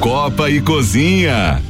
Copa e Cozinha.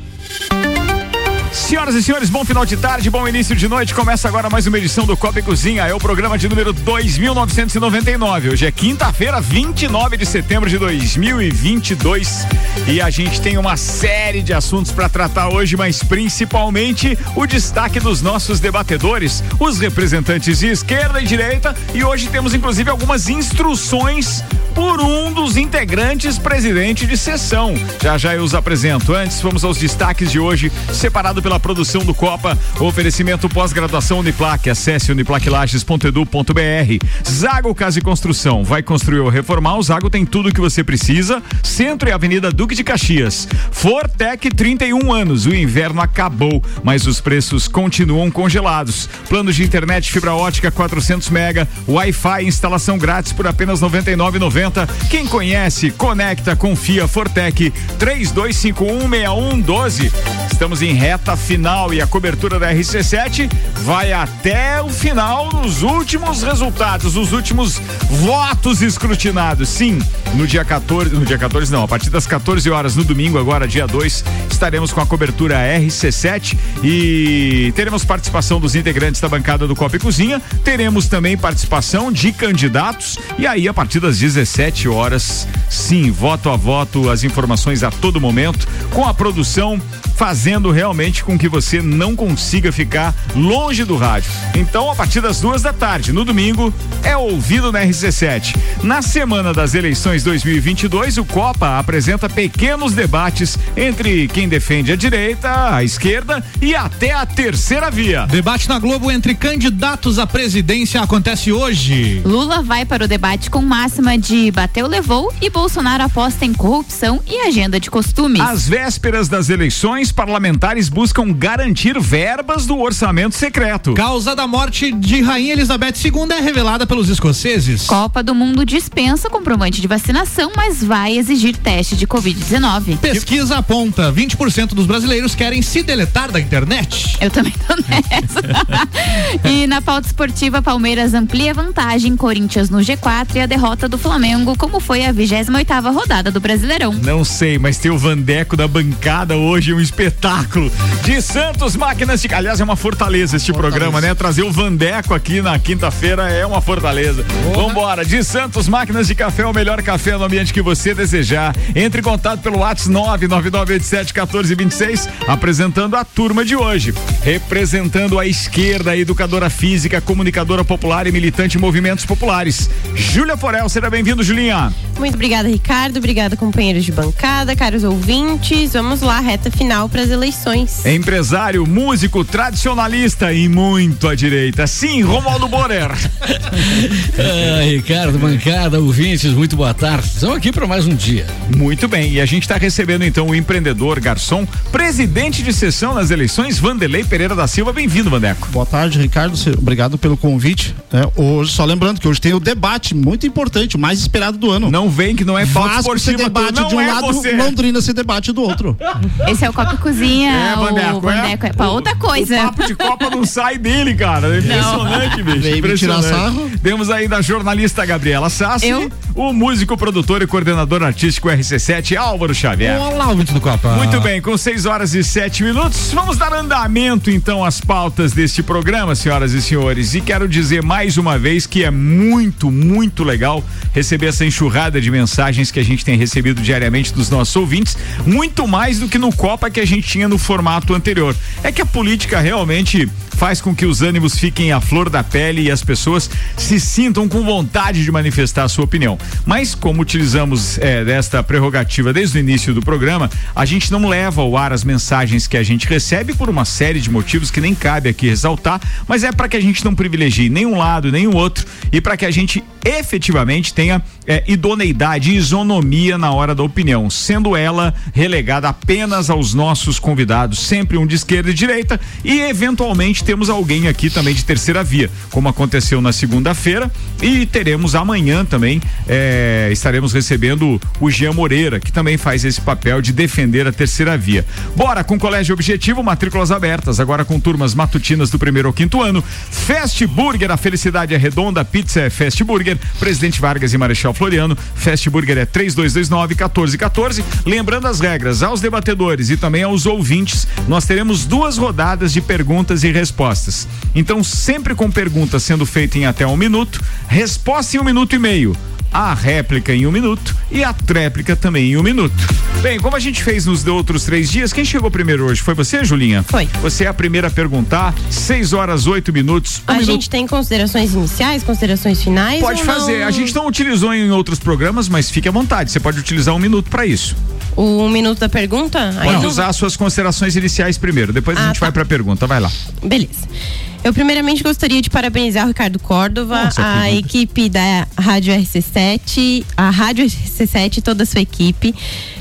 Senhoras e senhores, bom final de tarde, bom início de noite. Começa agora mais uma edição do Copa e Cozinha. É o programa de número 2999. Hoje é quinta-feira, 29 de setembro de 2022. E a gente tem uma série de assuntos para tratar hoje, mas principalmente o destaque dos nossos debatedores, os representantes de esquerda e direita. E hoje temos inclusive algumas instruções por um dos integrantes presidente de sessão. Já já eu os apresento. Antes, vamos aos destaques de hoje, separado pela produção do Copa. Oferecimento pós-graduação Uniplac. Acesse uniplaclages.edu.br. Zago Casa e Construção. Vai construir ou reformar? O Zago tem tudo o que você precisa. Centro e Avenida Duque de Caxias. Fortec 31 anos. O inverno acabou, mas os preços continuam congelados. Planos de internet fibra ótica 400 mega, Wi-Fi instalação grátis por apenas 99,90. Quem conhece, conecta, confia. Fortec 32516112. Estamos em reta final e a cobertura da RC7 vai até o final nos últimos resultados, os últimos votos escrutinados. Sim, no dia 14, no dia 14 não, a partir das 14 horas no domingo, agora dia 2, estaremos com a cobertura RC7 e teremos participação dos integrantes da bancada do Copa e Cozinha, teremos também participação de candidatos e aí a partir das 17 horas, sim, voto a voto, as informações a todo momento com a produção fazendo realmente com que você não consiga ficar longe do rádio. Então, a partir das duas da tarde, no domingo, é ouvido na RC7. Na semana das eleições 2022, o Copa apresenta pequenos debates entre quem defende a direita, a esquerda e até a terceira via. Debate na Globo entre candidatos à presidência acontece hoje. Lula vai para o debate com máxima de bateu, levou e Bolsonaro aposta em corrupção e agenda de costumes. Às vésperas das eleições, parlamentares buscam garantir verbas do orçamento secreto. Causa da morte de Rainha Elizabeth II é revelada pelos escoceses. Copa do Mundo dispensa comprovante de vacinação, mas vai exigir teste de Covid-19. Pesquisa aponta: 20% dos brasileiros querem se deletar da internet. Eu também tô nessa. e na pauta esportiva, Palmeiras amplia vantagem, Corinthians no G4 e a derrota do Flamengo, como foi a 28 rodada do Brasileirão. Não sei, mas ter o Vandeco da bancada hoje é um espetáculo. De Santos Máquinas de. Aliás, é uma fortaleza este fortaleza. programa, né? Trazer o Vandeco aqui na quinta-feira é uma fortaleza. Vambora. De Santos Máquinas de Café, o melhor café no ambiente que você desejar. Entre em contato pelo WhatsApp 999871426, apresentando a turma de hoje. Representando a esquerda, a educadora física, comunicadora popular e militante em movimentos populares. Júlia Forel, seja bem-vindo, Julinha. Muito obrigada, Ricardo. Obrigada, companheiros de bancada, caros ouvintes. Vamos lá, reta final para as eleições. Empresário, músico, tradicionalista e muito à direita. Sim, Romualdo Borer. ah, Ricardo, bancada, ouvintes, muito boa tarde. Estamos aqui para mais um dia. Muito bem, e a gente está recebendo então o empreendedor, garçom, presidente de sessão nas eleições, Vanderlei Pereira da Silva. Bem-vindo, Vandeco. Boa tarde, Ricardo. Obrigado pelo convite. É, hoje, só lembrando que hoje tem o debate muito importante, o mais esperado do ano. Não vem que não é pauta esportiva. debate não de um é lado, você. Londrina se debate do outro. Esse é o Copa Cozinha. É, o Vandeco é, é pra outra coisa. O papo de Copa não sai dele, cara. É impressionante, bicho. Vem impressionante. tirar sarro. Temos aí da jornalista Gabriela Sassi, Eu? O músico, produtor e coordenador artístico RC7, Álvaro Xavier. Olá, ouvinte do Copa. Muito bem, com 6 horas e 7 minutos, vamos dar andamento então às pautas deste programa, senhoras e senhores. E quero dizer mais uma vez que é muito, muito legal receber essa enxurrada de mensagens que a gente tem recebido diariamente dos nossos ouvintes, muito mais do que no Copa que a gente tinha no formato anterior. É que a política realmente faz com que os ânimos fiquem à flor da pele e as pessoas se sintam com vontade de manifestar a sua opinião. Mas como utilizamos é, desta prerrogativa desde o início do programa, a gente não leva ao ar as mensagens que a gente recebe por uma série de motivos que nem cabe aqui ressaltar, mas é para que a gente não privilegie nenhum lado nem o outro e para que a gente efetivamente tenha é, idoneidade e isonomia na hora da opinião, sendo ela relegada apenas aos nossos convidados, sempre um de esquerda e direita, e eventualmente temos alguém aqui também de terceira via, como aconteceu na segunda-feira, e teremos amanhã também, é, estaremos recebendo o Jean Moreira, que também faz esse papel de defender a terceira via. Bora com colégio objetivo, matrículas abertas, agora com turmas matutinas do primeiro ao quinto ano. Fast Burger, a felicidade é redonda, pizza é Fast Burger, Presidente Vargas e Marechal Floriano. Fast Burger é 3229 1414. Lembrando as regras aos debatedores e também aos ouvintes, nós teremos duas rodadas de perguntas e respostas. Então, sempre com perguntas sendo feitas em até um minuto, resposta em um minuto e meio a réplica em um minuto e a tréplica também em um minuto. Bem, como a gente fez nos outros três dias, quem chegou primeiro hoje? Foi você, Julinha? Foi. Você é a primeira a perguntar. Seis horas, oito minutos. Um a minuto. gente tem considerações iniciais, considerações finais? Pode fazer. não? A gente não utilizou em outros programas, mas fique à vontade. Você pode utilizar um minuto para isso. O um minuto da pergunta? Pode não- usar as suas considerações iniciais primeiro. Depois a Ah, gente tá. vai para a pergunta. Vai lá. Beleza. Eu primeiramente gostaria de parabenizar o Ricardo Córdova, Nossa, a equipe da Rádio RC7, a Rádio RC7 e toda a sua equipe,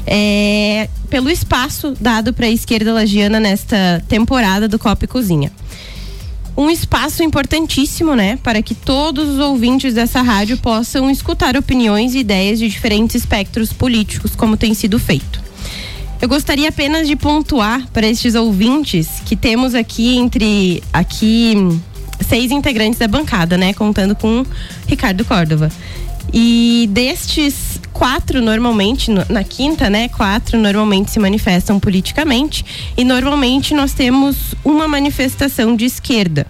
é, pelo espaço dado para a esquerda lagiana nesta temporada do Copa e Cozinha. Um espaço importantíssimo, né, para que todos os ouvintes dessa rádio possam escutar opiniões e ideias de diferentes espectros políticos, como tem sido feito. Eu gostaria apenas de pontuar para estes ouvintes que temos aqui entre aqui seis integrantes da bancada, né, contando com Ricardo Córdova. E destes quatro normalmente no- na quinta, né, quatro normalmente se manifestam politicamente e normalmente nós temos uma manifestação de esquerda.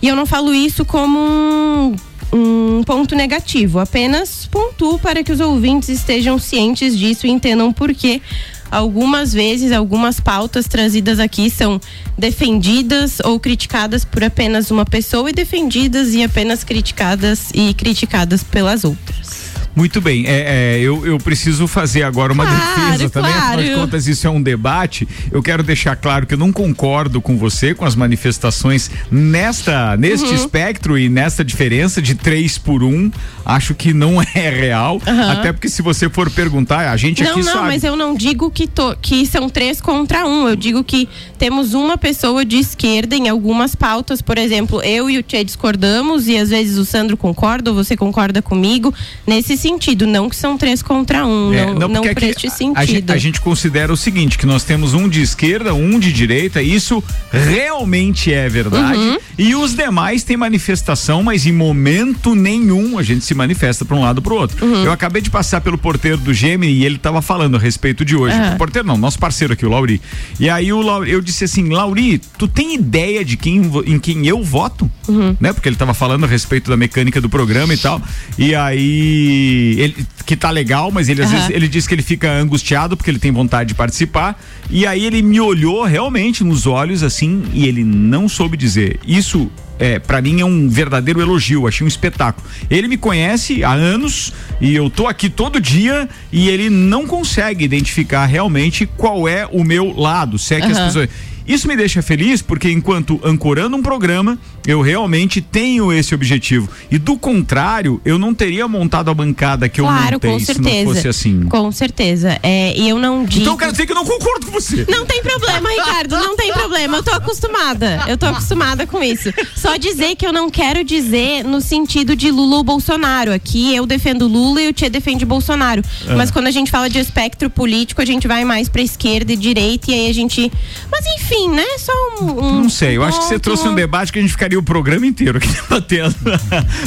E eu não falo isso como um um ponto negativo, apenas pontuo para que os ouvintes estejam cientes disso e entendam por que algumas vezes algumas pautas trazidas aqui são defendidas ou criticadas por apenas uma pessoa e defendidas e apenas criticadas e criticadas pelas outras. Muito bem, é, é, eu, eu preciso fazer agora uma Claro, defesa também, afinal de claro. contas isso é um debate. Eu quero deixar claro que eu não concordo com você com as manifestações nesta neste Uhum. espectro e nesta diferença de três por um. Acho que não é real, até porque se você for perguntar, a gente Não, aqui não, sabe. mas eu não digo que, to- que são três contra um. Eu digo que temos uma pessoa de esquerda em algumas pautas. Por exemplo, eu e o Tchê discordamos e às vezes o Sandro concorda ou você concorda comigo. Nesse sentido, não que são três contra um. É, não não porque por este sentido. A, gente, a gente considera o seguinte, que nós temos um de esquerda, um de direita, isso realmente é verdade. Uhum. E os demais têm manifestação, mas em momento nenhum a gente se manifesta para um lado para o outro. Uhum. Eu acabei de passar pelo porteiro do Gemini e ele estava falando a respeito de hoje. O porteiro não, nosso parceiro aqui, o Lauri. E aí o Lauri, eu disse assim, Lauri, tu tem ideia de quem, em quem eu voto? Uhum. Né? Porque ele estava falando a respeito da mecânica do programa e tal. E aí, ele, que tá legal, mas ele às Aham. vezes ele diz que ele fica angustiado porque ele tem vontade de participar. E aí ele me olhou realmente nos olhos assim e ele não soube dizer. Isso é, para mim é um verdadeiro elogio, achei um espetáculo. Ele me conhece há anos e eu tô aqui todo dia e ele não consegue identificar realmente qual é o meu lado, se é que as Aham. pessoas isso me deixa feliz porque enquanto ancorando um programa, eu realmente tenho esse objetivo. E do contrário, eu não teria montado a bancada que eu Claro, montei com se certeza. não fosse assim. Com certeza. É, e eu não digo. Então quero dizer que eu não concordo com você. Não tem problema, Ricardo, não tem problema. Eu tô acostumada. Eu tô acostumada com isso. Só dizer que eu não quero dizer no sentido de Lula ou Bolsonaro. Aqui eu defendo Lula e o Tchê defende Bolsonaro. Ah. Mas quando a gente fala de espectro político, a gente vai mais pra esquerda e direita e aí a gente. Mas enfim, né? Só um. um Não sei, eu acho que você trouxe um debate que a gente ficaria o programa inteiro aqui debatendo.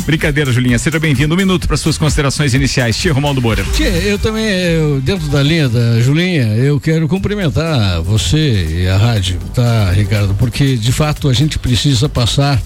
Brincadeira, Julinha. Seja bem-vindo. Um minuto para suas considerações iniciais. Tia Romualdo Moura. Tchê, eu também, eu, dentro da linha da Julinha, eu quero cumprimentar você e a rádio, tá, Ricardo? Porque, de fato, a gente precisa passar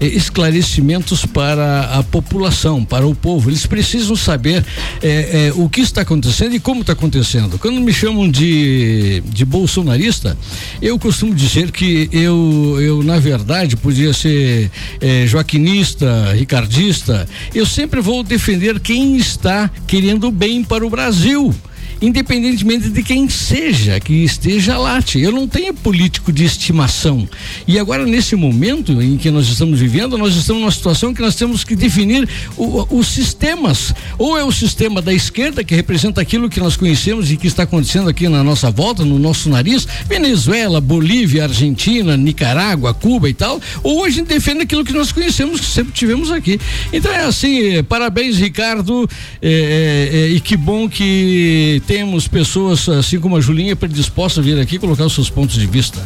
eh, esclarecimentos para a população, para o povo. Eles precisam saber eh, eh, o que está acontecendo e como está acontecendo. Quando me chamam de, de bolsonarista, eu costumo dizer que eu, eu na verdade, podia ser eh, joaquinista, ricardista. Eu sempre vou defender quem está querendo bem para o Brasil. Independentemente de quem seja que esteja lá, eu não tenho político de estimação. E agora, nesse momento em que nós estamos vivendo, nós estamos numa situação que nós temos que definir o- os sistemas. Ou é o sistema da esquerda, que representa aquilo que nós conhecemos e que está acontecendo aqui na nossa volta, no nosso nariz, Venezuela, Bolívia, Argentina, Nicarágua, Cuba e tal, ou a gente defende aquilo que nós conhecemos, que sempre tivemos aqui. Então é assim, eh, parabéns, Ricardo, eh, eh, e que bom que temos pessoas assim como a Julinha predispostas a vir aqui colocar os seus pontos de vista.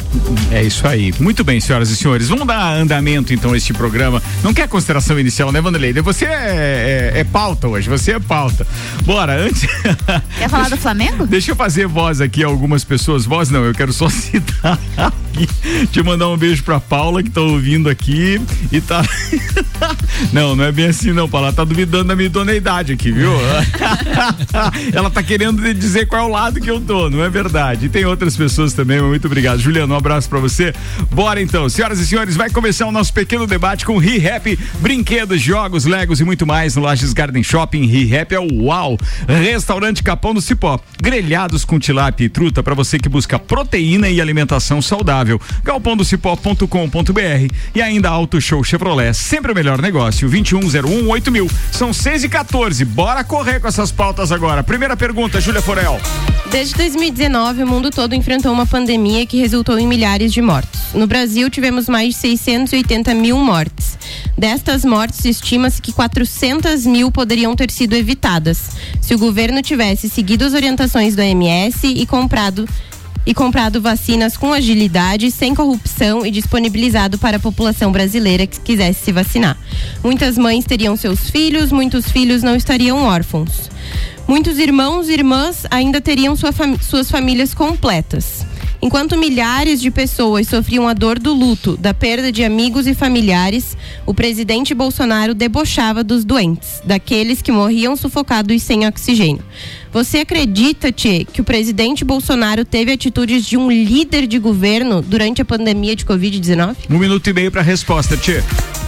É isso aí. Muito bem, senhoras e senhores. Vamos dar andamento então a este programa. Não quer consideração inicial, né, Vanderlei? Você é, é, é pauta hoje, você é pauta. Bora, antes. Quer falar do Flamengo? Deixa eu fazer voz aqui a algumas pessoas. Voz não, eu quero só citar aqui. Te mandar um beijo pra Paula que tá ouvindo aqui e tá. não, não é bem assim não, Paula. Ela tá duvidando da minha idoneidade aqui, viu? Ela tá querendo dizer qual é o lado que eu tô, não é verdade. E tem outras pessoas também, muito obrigado. Juliano, um abraço pra você. Bora então, senhoras e senhores, vai começar o nosso pequeno debate com ReHap, brinquedos, jogos, legos e muito mais no Lages Garden Shopping. ReHap é o UAU. Restaurante Capão do Cipó. Grelhados com tilápia e truta para você que busca proteína e alimentação saudável. galpondocipó.com.br e ainda Auto Show Chevrolet. Sempre o melhor negócio. 2101 8000. São 6 e 14. Bora correr com essas pautas agora. Primeira pergunta, Júlia Forel. Desde 2019, o mundo todo enfrentou uma pandemia que resultou em milhares de mortos. No Brasil, tivemos mais de 680 mil mortes. Destas mortes, estima-se que 400 mil poderiam ter sido evitadas se o governo tivesse seguido as orientações do OMS e comprado e comprado vacinas com agilidade, sem corrupção e disponibilizado para a população brasileira que quisesse se vacinar. Muitas mães teriam seus filhos, muitos filhos não estariam órfãos. Muitos irmãos e irmãs ainda teriam sua fam suas famílias completas. Enquanto milhares de pessoas sofriam a dor do luto, da perda de amigos e familiares, o presidente Bolsonaro debochava dos doentes, daqueles que morriam sufocados sem oxigênio. Você acredita, Tchê, que o presidente Bolsonaro teve atitudes de um líder de governo durante a pandemia de Covid-19? Um minuto e meio para a resposta, Tchê.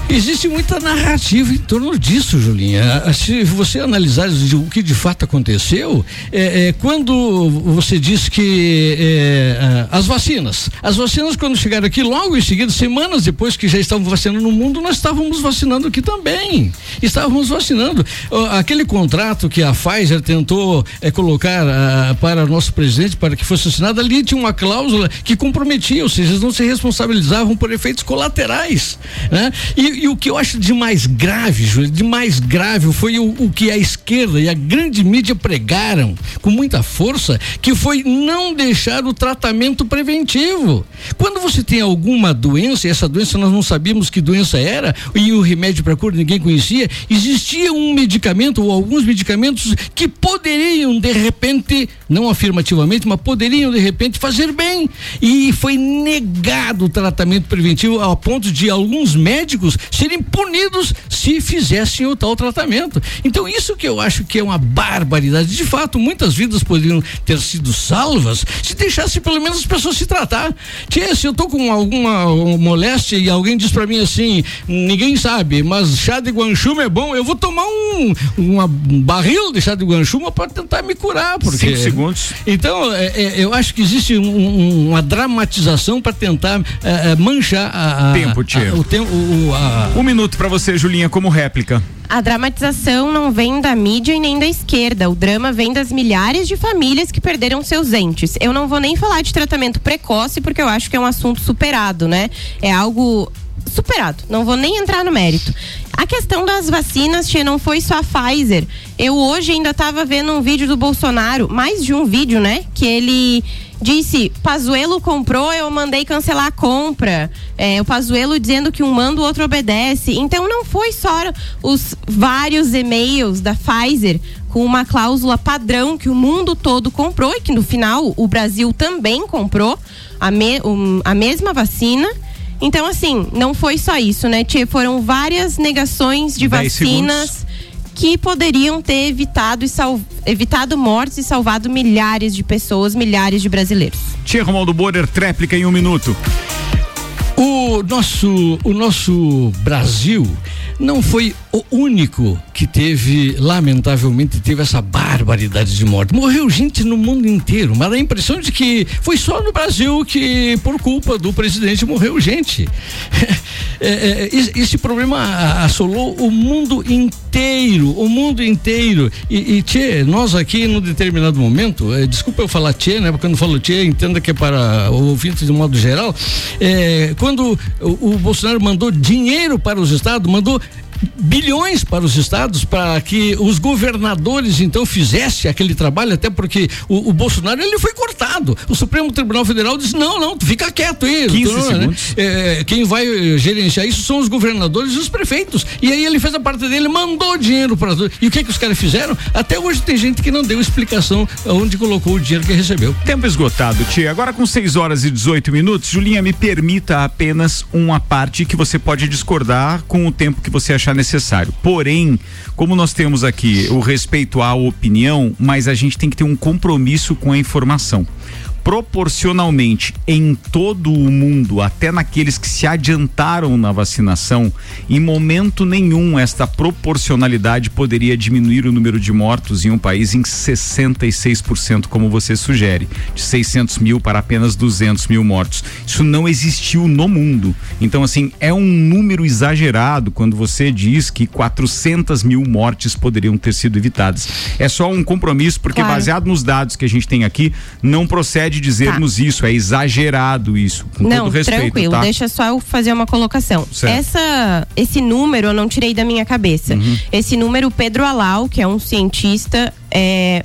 Existe muita narrativa em torno disso, Julinha. Se você analisar o que de fato aconteceu, é, é, quando você diz que é, as vacinas, as vacinas quando chegaram aqui, logo em seguida, semanas depois que já estavam vacinando no mundo, nós estávamos vacinando aqui também. Estávamos vacinando. Aquele contrato que a Pfizer tentou é, colocar uh, para nosso presidente para que fosse assinado, ali tinha uma cláusula que comprometia, ou seja, eles não se responsabilizavam por efeitos colaterais. Né? E, e, o que eu acho de mais grave, Júlio, de mais grave foi o, o, que a esquerda e a grande mídia pregaram com muita força, que foi não deixar o tratamento preventivo. Quando você tem alguma doença, e essa doença nós não sabíamos que doença era, e o remédio para cura ninguém conhecia, existia um medicamento ou alguns medicamentos que poderiam de repente, não afirmativamente, mas poderiam de repente fazer bem. E foi negado o tratamento preventivo ao ponto de alguns médicos serem punidos se fizessem o tal tratamento. Então, isso que eu acho que é uma barbaridade. De fato, muitas vidas poderiam ter sido salvas se deixasse pelo menos as pessoas se tratar. Tia, se eu tô com alguma moléstia e alguém diz para mim assim, ninguém sabe, mas chá de guanchume é bom, eu vou tomar um, uma, um barril de chá de guanchume para tentar me curar. Porque, Cinco segundos. Então, é, é, eu acho que existe um, uma dramatização para tentar é, é, manchar a, a, tempo, tia. A, o tempo, a, um minuto para você, Julinha, como réplica. A dramatização não vem da mídia e nem da esquerda. O drama vem das milhares de famílias que perderam seus entes. Eu não vou nem falar de tratamento precoce, porque eu acho que é um assunto superado, né? É algo superado. Não vou nem entrar no mérito. A questão das vacinas, tia, não foi só a Pfizer. Eu hoje ainda estava vendo um vídeo do Bolsonaro, mais de um vídeo, né? Que ele disse: Pazuelo comprou, eu mandei cancelar a compra. É, o Pazuelo dizendo que um manda, o outro obedece. Então não foi só os vários e-mails da Pfizer com uma cláusula padrão que o mundo todo comprou e que no final o Brasil também comprou a, me, um, a mesma vacina. Então, assim, não foi só isso, né, Tia? Foram várias negações de vacinas que poderiam ter evitado, e sal... evitado mortes e salvado milhares de pessoas, milhares de brasileiros. Tia Romualdo Borer, tréplica em um minuto. O nosso, o nosso Brasil não foi o único que teve, lamentavelmente, teve essa barbaridade de morte. Morreu gente no mundo inteiro, mas a impressão de que foi só no Brasil que, por culpa do presidente, morreu gente. É, é, esse problema assolou o mundo inteiro, o mundo inteiro. E, e tchê, nós aqui, num determinado momento, é, desculpa eu falar tchê, né? Porque eu não falo tchê, entenda que é para o ouvinte de modo geral. É, quando o, o Bolsonaro mandou dinheiro para os estados, mandou bilhões para os estados para que os governadores então fizessem aquele trabalho, até porque o, o, Bolsonaro ele foi cortado. O Supremo Tribunal Federal disse: não, não, fica quieto aí. 15 então, segundos. Né? É, quem vai eh, gerenciar isso são os governadores e os prefeitos. E aí ele fez a parte dele, mandou dinheiro para E o que que os caras fizeram? Até hoje tem gente que não deu explicação onde colocou o dinheiro que recebeu. Tempo esgotado, tia. Agora com 6 horas e 18 minutos, Julinha, me permita apenas uma parte que você pode discordar com o tempo que você achar necessário. Porém, como nós temos aqui o respeito à opinião, mas a gente tem que ter um compromisso com a informação proporcionalmente em todo o mundo, até naqueles que se adiantaram na vacinação, em momento nenhum esta proporcionalidade poderia diminuir o número de mortos em um país em 66%, como você sugere, de 600 mil para apenas 200 mil mortos. Isso não existiu no mundo. Então, assim, é um número exagerado quando você diz que 400 mil mortes poderiam ter sido evitadas. É só um compromisso, porque claro. baseado nos dados que a gente tem aqui, não procede pode dizermos tá. isso, é exagerado isso, com não, todo respeito. Tranquilo, tá? deixa só eu fazer uma colocação. Certo. Essa, esse número eu não tirei da minha cabeça. Uhum. Esse número, Pedro Alau, que é um cientista, é,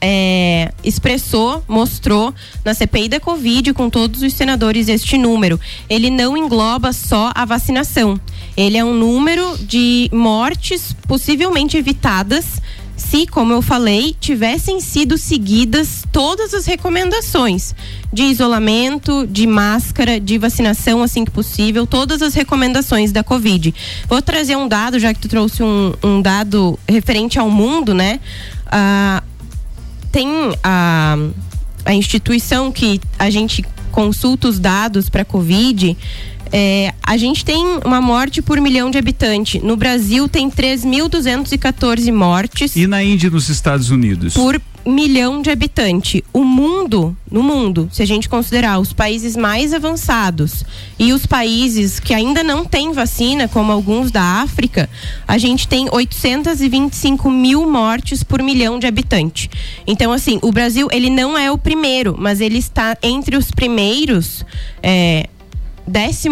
é, expressou, mostrou na CPI da Covid com todos os senadores este número. Ele não engloba só a vacinação. Ele é um número de mortes possivelmente evitadas se, como eu falei, tivessem sido seguidas todas as recomendações de isolamento, de máscara, de vacinação assim que possível, todas as recomendações da Covid. Vou trazer um dado, já que tu trouxe um, um dado referente ao mundo, né? Ah, tem a, a instituição que a gente consulta os dados para Covid é, a gente tem uma morte por milhão de habitantes. No Brasil tem 3.214 mortes. E na Índia e nos Estados Unidos? Por milhão de habitantes. O mundo, no mundo, se a gente considerar os países mais avançados e os países que ainda não têm vacina, como alguns da África, a gente tem 825 mil mortes por milhão de habitantes. Então, assim, o Brasil ele não é o primeiro, mas ele está entre os primeiros. É, 14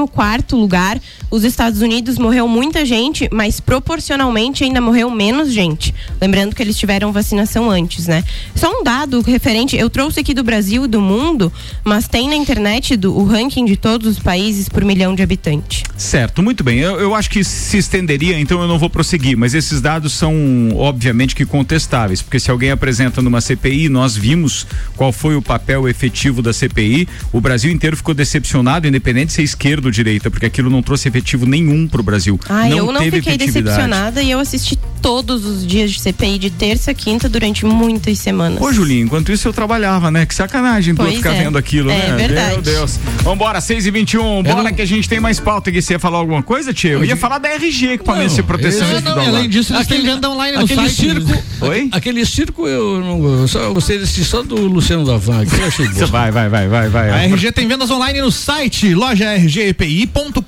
lugar. Os Estados Unidos morreu muita gente, mas proporcionalmente ainda morreu menos gente. Lembrando que eles tiveram vacinação antes, né? Só um dado referente, eu trouxe aqui do Brasil e do mundo, mas tem na internet do, o ranking de todos os países por milhão de habitantes. Certo, muito bem. Eu, eu acho que se estenderia, então eu não vou prosseguir, mas esses dados são obviamente que contestáveis, porque se alguém apresenta numa CPI, nós vimos qual foi o papel efetivo da CPI, o Brasil inteiro ficou decepcionado, independente se ser esquerda ou direita, porque aquilo não trouxe efetivo nenhum para o Brasil. Ah, não eu não fiquei decepcionada e eu assisti todos os dias de CPI de terça a quinta durante muitas semanas. Ô, Julinho, enquanto isso eu trabalhava, né? Que sacanagem tu ficar é. vendo aquilo, é, né? É verdade. Meu Deus. Vambora, 6 e 21 bora não... que a gente tem mais pauta aqui. Você ia falar alguma coisa, Tia? Eu ia falar da RG, equipamento de proteção eu. Não, além disso, eles aquele, têm venda online no aquele site. Circo, Oi? Aquele circo eu não só gostei desse só do Luciano da Vaga, eu achei bom. Vai, vai, vai, vai, vai. A RG tem vendas online no site loja rgpi.com.br,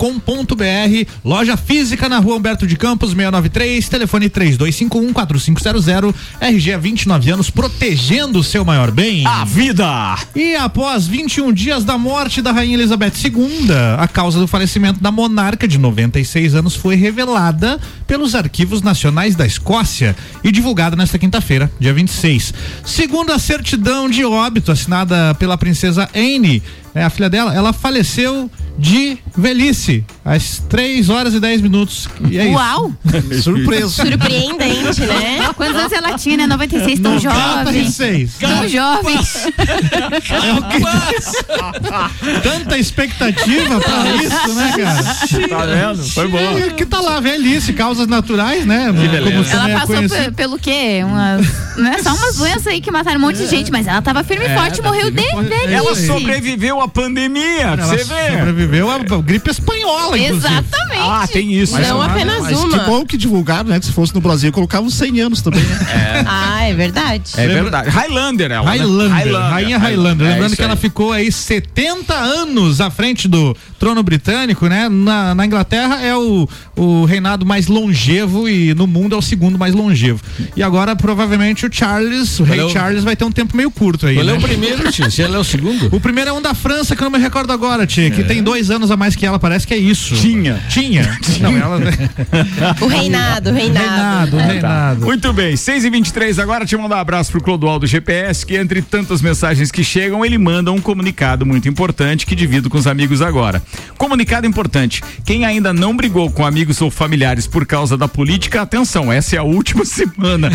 loja física na rua Humberto de Campos 693, telefone 3251 4500, RG há 29 anos protegendo o seu maior bem. A vida! E após 21 dias da morte da Rainha Elizabeth II, a causa do falecimento da monarca de 96 anos foi revelada pelos arquivos nacionais da Escócia e divulgada nesta quinta-feira, dia 26. Segundo a certidão de óbito assinada pela princesa Anne, é, a filha dela, ela faleceu de velhice, às 3 horas e 10 minutos. E é Uau! Isso. Surpreso. Surpreendente, né? Quantos anos ela tinha, né? 96, tão 96. jovem. Tão jovem. É o que... Tanta expectativa pra isso, né, cara? Tá vendo? Foi bom. E que tá lá, velhice, causas naturais, né? Como ela é passou é pelo quê? Umas, não é só umas doenças aí que mataram um monte de gente, mas ela tava firme e é, forte, morreu de velhice. Ela sobreviveu à pandemia, você vê. Sobreviveu à gripe espanhola, inclusive. Exatamente. Ah, tem isso. Mas, não mas, apenas mas uma. Que bom que divulgaram, né? Que se fosse no Brasil, colocavam 100 anos também, né? É. Ah, é verdade. É verdade. Highlander ela, Highlander, né? Highlander. Rainha Highlander. É Lembrando que ela ficou aí 70 anos à frente do trono britânico, né? Na, na Inglaterra é o, o reinado mais longevo e no mundo é o segundo mais longevo. E agora, provavelmente, o Charles, o Qual rei é. Charles, vai ter um tempo meio curto aí. Qual né? é o primeiro, tio? Se ele é o segundo? O primeiro é um da França, que eu não me recordo agora, tia, que é. tem dois anos a mais que ela, parece que é isso. Tinha. Tinha. Não, ela. O reinado, o reinado. Reinado, reinado. Muito bem, 6 e 23 agora te mandar um abraço pro Clodoaldo GPS, que entre tantas mensagens que chegam, ele manda um comunicado muito importante que divido com os amigos agora. Comunicado importante: quem ainda não brigou com amigos ou familiares por causa da política, atenção, essa é a última semana.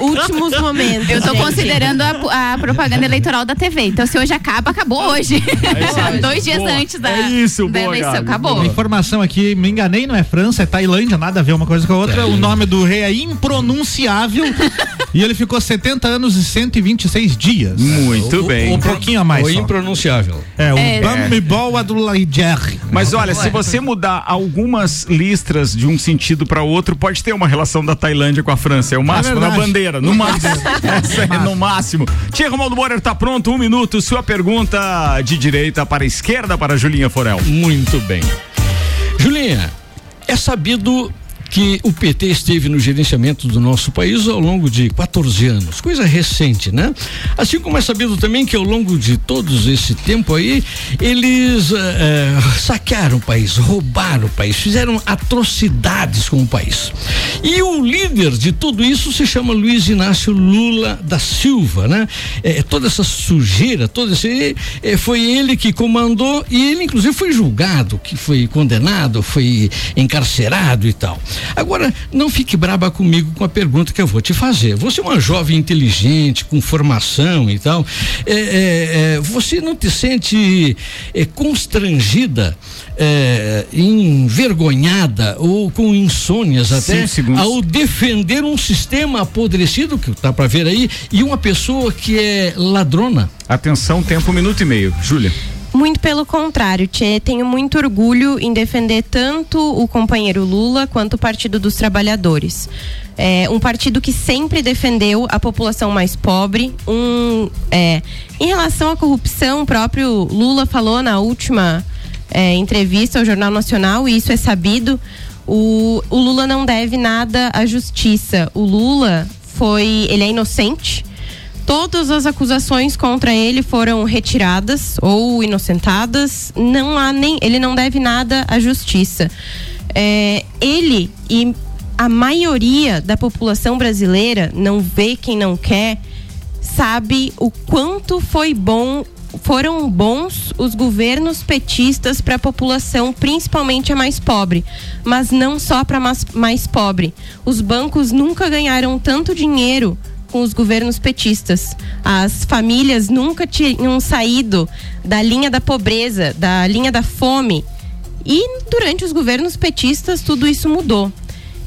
Últimos momentos. Eu tô gente. considerando a, a propaganda eleitoral da TV. Então, se hoje acaba, acabou hoje. Dois dias Boa. antes da, É isso, da boa, eleição. Gabi. Acabou. Uma informação aqui, me enganei, não é França, é Tailândia, nada a ver uma coisa com a outra. O nome do rei é impronunciável e ele ficou 70 anos e 126 dias. Muito bem. Um pouquinho a mais. O só. impronunciável. É, o É. Bamibol Adulaijer. Mas olha, se você mudar algumas listras de um sentido para outro, pode ter uma relação da Tailândia com a França. É o máximo na verdade. bandeira, no máximo. Essa é no máximo. Tia Romualdo Moura tá pronto, um minuto. Sua pergunta de direita para esquerda para Julinha Forel. Muito bem. Julinha, é sabido que o PT esteve no gerenciamento do nosso país ao longo de 14 anos, coisa recente, né? Assim como é sabido também que ao longo de todos esse tempo aí, eles eh, saquearam o país, roubaram o país, fizeram atrocidades com o país. E o líder de tudo isso se chama Luiz Inácio Lula da Silva, né? Eh, toda essa sujeira, todo esse eh, foi ele que comandou e ele inclusive foi julgado, que foi condenado, foi encarcerado e tal. Agora, não fique braba comigo com a pergunta que eu vou te fazer. Você é uma jovem inteligente, com formação e tal. É, é, é, você não te sente é, constrangida, é, envergonhada ou com insônias até ao defender um sistema apodrecido, que tá para ver aí, e uma pessoa que é ladrona? Atenção, tempo um minuto e meio. Júlia. Muito pelo contrário, Tchê, tenho muito orgulho em defender tanto o companheiro Lula quanto o Partido dos Trabalhadores. É um partido que sempre defendeu a população mais pobre. Um, é, em relação à corrupção, o próprio Lula falou na última é, entrevista ao Jornal Nacional, e isso é sabido. O, o Lula não deve nada à justiça. O Lula foi. Ele é inocente. Todas as acusações contra ele foram retiradas ou inocentadas. Não há nem. Ele não deve nada à justiça. É, ele e a maioria da população brasileira não vê quem não quer, sabe o quanto foi bom. Foram bons os governos petistas para a população, principalmente a mais pobre, mas não só para mais, mais pobre. Os bancos nunca ganharam tanto dinheiro com os governos petistas. As famílias nunca tinham saído da linha da pobreza, da linha da fome. E durante os governos petistas tudo isso mudou.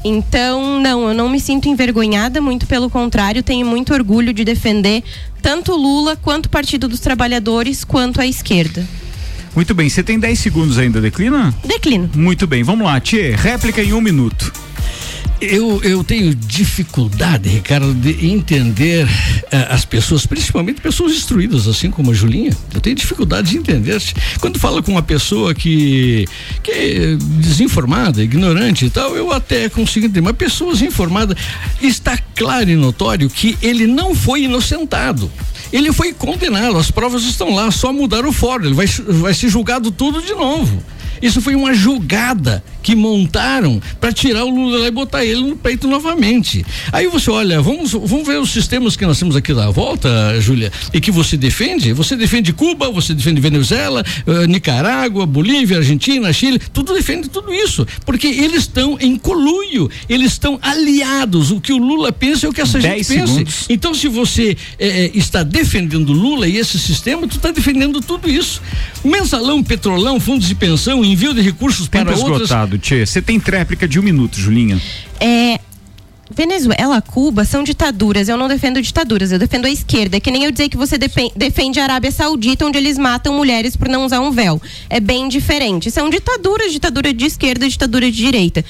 Então, não, eu não me sinto envergonhada, muito pelo contrário, tenho muito orgulho de defender tanto Lula quanto o Partido dos Trabalhadores, quanto a esquerda. Muito bem, você tem 10 segundos ainda, declina? Declino. Muito bem, vamos lá, Tchê, réplica em um minuto. Eu, eu tenho dificuldade, Ricardo, de entender eh, as pessoas, principalmente pessoas instruídas, assim como a Julinha. Eu tenho dificuldade de entender. Quando fala com uma pessoa que, que é desinformada, ignorante e tal, eu até consigo entender. Mas pessoas informadas, está claro e notório que ele não foi inocentado. Ele foi condenado, as provas estão lá, só mudar o fórum, ele vai, vai ser julgado tudo de novo. Isso foi uma jogada que montaram para tirar o Lula lá e botar ele no peito novamente. Aí você olha, vamos, vamos ver os sistemas que nós temos aqui da volta, Júlia, e que você defende. Você defende Cuba, você defende Venezuela, eh, Nicarágua, Bolívia, Argentina, Chile, tudo defende tudo isso, porque eles estão em coluio, eles estão aliados. O que o Lula pensa é o que essa gente pensa. segundos. Então, se você eh, eh, está defendendo Lula e esse sistema, tu está defendendo tudo isso. Mensalão, petrolão, fundos de pensão, envio de recursos Tempo para outras. esgotado, Tchê. Você tem tréplica de um minuto, Julinha. É, Venezuela, Cuba são ditaduras. Eu não defendo ditaduras, eu defendo a esquerda. É que nem eu dizer que você defende a Arábia Saudita, onde eles matam mulheres por não usar um véu. É bem diferente. São ditaduras, ditadura de esquerda, ditadura de direita.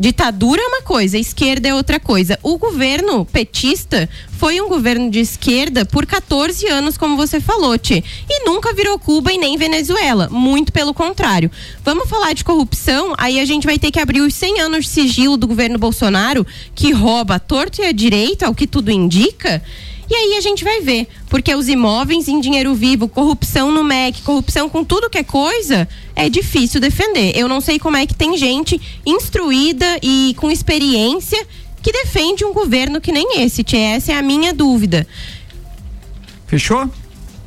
Ditadura é uma coisa, esquerda é outra coisa. O governo petista foi um governo de esquerda por 14 anos, como você falou, Tchê. E nunca virou Cuba e nem Venezuela. Muito pelo contrário. Vamos falar de corrupção, aí a gente vai ter que abrir os 100 anos de sigilo do governo Bolsonaro, que rouba a torto e a direita, ao que tudo indica. E aí a gente vai ver, porque os imóveis em dinheiro vivo, corrupção no MEC, corrupção com tudo que é coisa, é difícil defender. Eu não sei como é que tem gente instruída e com experiência que defende um governo que nem esse, tia. Essa é a minha dúvida. Fechou?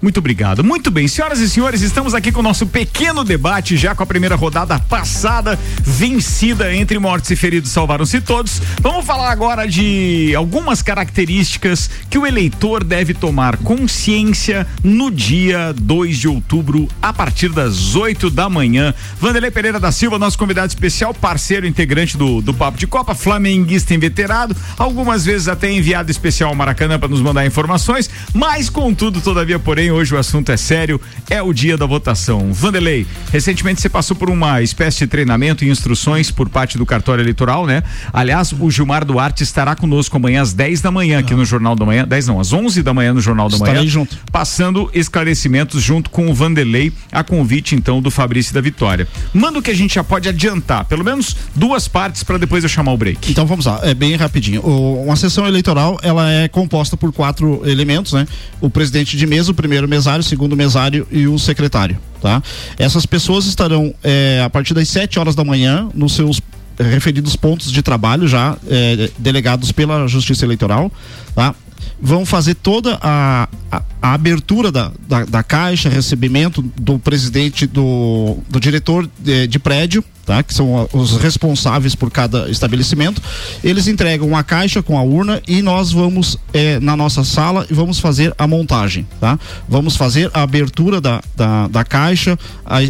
Muito obrigado. Muito bem, senhoras e senhores, estamos aqui com o nosso pequeno debate, já com a primeira rodada passada, vencida entre mortos e feridos, salvaram-se todos. Vamos falar agora de algumas características que o eleitor deve tomar consciência no dia 2 de outubro, a partir das 8 da manhã. Vanderlei Pereira da Silva, nosso convidado especial, parceiro integrante do, do Papo de Copa, flamenguista inveterado, algumas vezes até enviado especial ao Maracanã para nos mandar informações, mas contudo, todavia, porém, hoje o assunto é sério, é o dia da votação. Vanderlei, recentemente você passou por uma espécie de treinamento e instruções por parte do cartório eleitoral, né? Aliás, o Gilmar Duarte estará conosco amanhã às 10 da manhã aqui no Jornal da Manhã, 10 não, às 11 da manhã no Jornal da Estarei Manhã. junto. Passando esclarecimentos junto com o Vanderlei, a convite então do Fabrício da Vitória. Manda o que a gente já pode adiantar, pelo menos duas partes para depois eu chamar o break. Então vamos lá, é bem rapidinho. O- uma sessão eleitoral ela é composta por quatro elementos, né? O presidente de mesa, o primeiro mesário, o segundo mesário e o secretário, tá? Essas pessoas estarão é, a partir das 7 horas da manhã nos seus eh, referidos pontos de trabalho já eh, delegados pela Justiça Eleitoral, tá? Vão fazer toda a, a, a abertura da, da, da caixa, recebimento do presidente do, do diretor de, de prédio, tá? Que são os responsáveis por cada estabelecimento. Eles entregam a caixa com a urna e nós vamos eh, na nossa sala e vamos fazer a montagem, tá? Vamos fazer a abertura da, da, da caixa, a-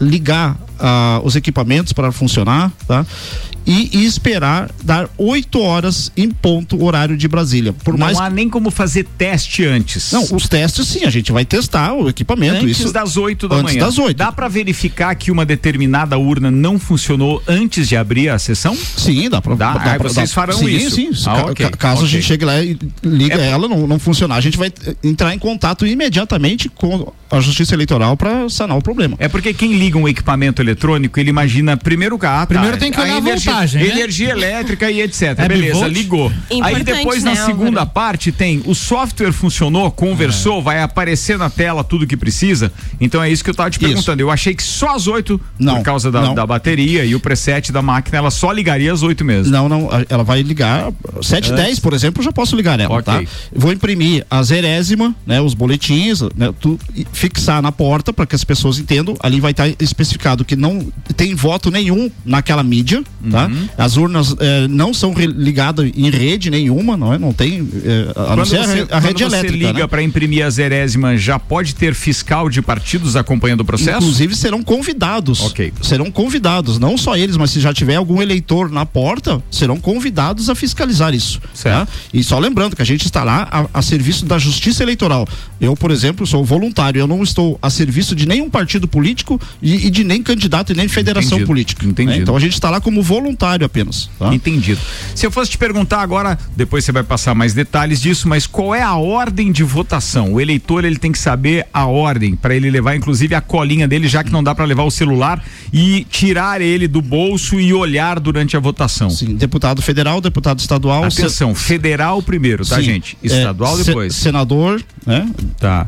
ligar ah, os equipamentos para funcionar, tá? E, e esperar dar 8 horas em ponto horário de Brasília. Por Não mais há nem como fazer teste antes. não, os testes sim, a gente vai testar o equipamento. Antes isso das 8 da antes manhã. das 8. Dá para verificar que uma determinada urna não funcionou antes de abrir a sessão? Sim, dá pra. Dá, dá pra- vocês dá- farão sim, isso. Sim, Ah, Ca- ok, ca- Caso ok. a gente chegue lá e liga É- ela, não, não funcionar, a gente vai eh, entrar em contato imediatamente com a Justiça Eleitoral para sanar o problema. É porque quem liga um equipamento eletrônico, ele imagina primeiro o gato. Primeiro tem que olhar a energia, voltagem, né? Energia elétrica e etc. É Beleza, bivolt? ligou. Aí Importante, depois né, na segunda Álvaro? parte tem o software funcionou, conversou, vai aparecer na tela tudo que precisa. Então é isso que eu tava te Isso. perguntando. Eu achei que só às 8, Não, por causa da, da bateria e o preset da máquina, ela só ligaria às 8 mesmo. Não, não, a- ela vai ligar 7 10, por exemplo, eu já posso ligar ela, Ok. tá? Vou imprimir a zerésima, né, os boletins, né, tu, e fixar na porta para que as pessoas entendam. Ali vai estar especificado que não tem voto nenhum naquela mídia, tá? Uhum. As urnas eh, não são ligadas em rede nenhuma, não é? Não tem eh, a não Quando ser a, você, a quando rede você elétrica, liga né? para imprimir a zerésima, já pode ter fiscal de partidos acompanhando o processo? Inclusive serão convidados. Ok. Serão convidados, não só eles, mas se já tiver algum eleitor na porta, serão convidados a fiscalizar isso. Certo. tá? E só lembrando que a gente está lá a, a serviço da Justiça Eleitoral. Eu, por exemplo, sou voluntário, eu não estou a serviço de nenhum partido político e, e de nem candidato e nem federação Entendido, política. né? entendido. Então a gente está lá como voluntário apenas. tá? Entendido. Se eu fosse te perguntar agora, depois você vai passar mais detalhes disso, mas qual é a ordem de votação? O eleitor ele tem que saber a ordem para ele levar inclusive a colinha dele, já que não dá para levar o celular e tirar ele do bolso e olhar durante a votação. Sim, deputado federal, deputado estadual, se- Atenção, federal primeiro, tá, sim, gente? é, Estadual se- depois. senador, né? Tá.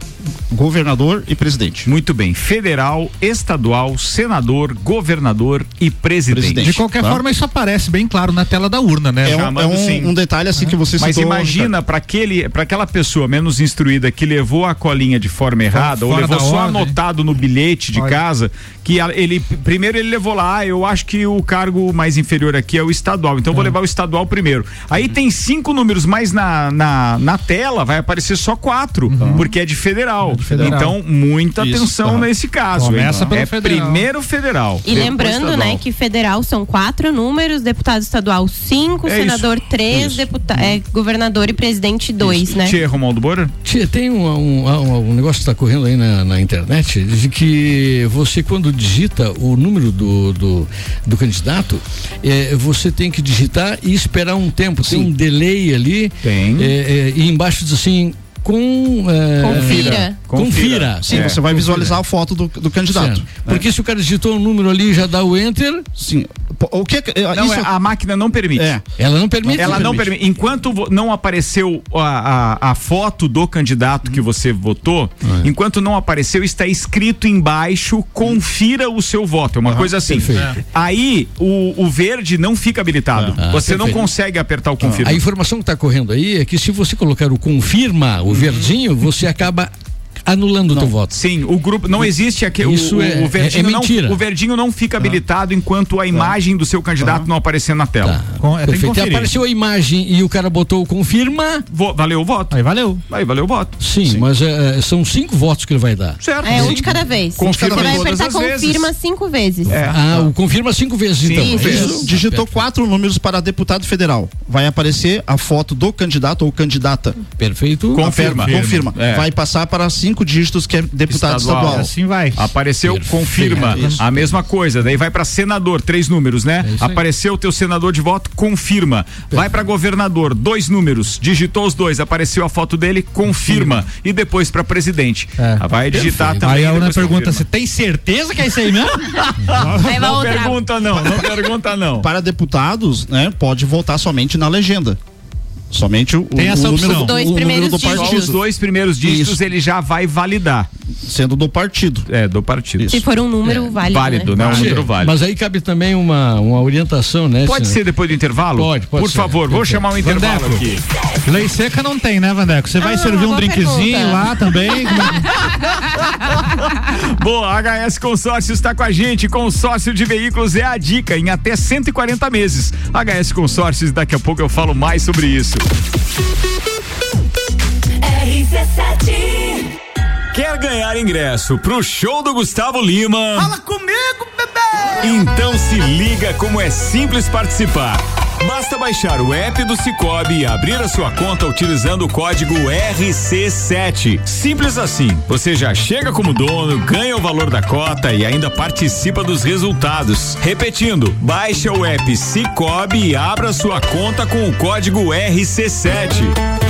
governador e presidente. Muito bem. Federal, estadual, senador, governador e presidente. Presidente. De qualquer Tá. forma, isso aparece bem claro na tela da urna, né? É, um, é um- sim. um detalhe assim que você Mas citou, imagina para aquele, para aquela pessoa menos instruída que levou a colinha de forma errada ou fora levou da só ordem. anotado no bilhete de Olha. casa que ele primeiro ele levou lá, ah, eu acho que o cargo mais inferior aqui é o estadual, então eu vou levar o estadual primeiro. Aí tem cinco números, mas na, na, na tela vai aparecer só quatro, porque é de federal. federal. Então muita Isso, atenção tá. nesse caso. Começa hein? pelo é federal. primeiro federal. E depois lembrando, estadual. né, que federal são quatro números, deputado estadual cinco, É senador isso, três, isso. deputa é, governador e presidente dois, né? Tchê, Romualdo Bora? Tia, tem um, um, um- um negócio que está correndo aí na, na internet de que você, quando digita o número do, do, do candidato, eh, você tem que digitar e esperar um tempo. Tem um delay ali. Tem. eh, eh, e embaixo diz assim. Com, eh, Confira. Confira. Sim, É, você vai visualizar a foto do, do candidato. Certo. Porque se o cara digitou um número ali já dá o enter, Sim. O que é- Não, isso é, a máquina não permite. é. ela não permite. Ela não permite. Enquanto não apareceu a, a, a foto do candidato que você votou, É. enquanto não apareceu, está escrito embaixo: confira o seu voto. É uma coisa assim. perfeito. Aí o, o verde não fica habilitado. Ah, você não perfeito. consegue apertar o confirma. A informação que está correndo aí é que se você colocar o confirma, o verdinho, você acaba anulando o teu voto. Sim, o grupo não existe aqui. o- Isso o, é- o verdinho é- é não, mentira. o verdinho não fica habilitado enquanto a imagem do seu candidato não aparecer na tela. Com- é, Perfeito. Apareceu a imagem e o cara botou o confirma. Vo- valeu o voto. Aí valeu. Aí valeu o voto. Sim, mas é, são cinco votos que ele vai dar. Certo. É um Sim. de cada vez. Confirma Você vai todas apertar as vezes. confirma cinco vezes. É. Ah, o confirma cinco vezes então. Isso, É isso. Digitou quatro números para deputado federal. Vai aparecer a foto do candidato ou candidata. Perfeito. Confirma. Confirma. É. Vai passar para cinco dígitos que é deputado Estadual. estadual. Assim vai. Apareceu, Perfeito. confirma. Isso. A mesma coisa. Daí vai pra senador, três números, né? É. Apareceu o teu senador de voto, confirma. Vai pra governador, dois números. Digitou os dois, apareceu a foto dele, confirma. E depois pra presidente. É. Ah, Vai digitar Perfeito. também. Aí a Ana pergunta: confirma. você tem certeza que é isso aí mesmo? Não outra. pergunta não, não pergunta não. Para deputados, né, pode votar somente na legenda. Somente o, Tem o essa número, o Dois número primeiros do dígitos. Só os partido, dois primeiros dígitos Isso. ele já vai validar. sendo do partido. É, do partido. Isso. Se for um número válido. Válido, né? né? Um número válido. Mas aí cabe também uma, uma orientação, né? Pode se- ser depois do intervalo? Pode, pode Por ser. favor, vou chamar um intervalo Vandeco. aqui. Lei seca não tem, né, Vandeco? Você vai Ah, servir um drinkzinho pergunta. lá também? Boa, HS Consórcios está com a gente. Consórcio de veículos é a dica em até 140 meses. HS Consórcios, daqui a pouco eu falo mais sobre isso. RC7 Quer ganhar ingresso pro show do Gustavo Lima? Fala comigo, bebê! Então se liga como é simples participar. Basta baixar o app do Cicobi e abrir a sua conta utilizando o código RC7. Simples assim. Você já chega como dono, ganha o valor da cota e ainda participa dos resultados. Repetindo, baixa o app Cicobi e abra sua conta com o código RC7.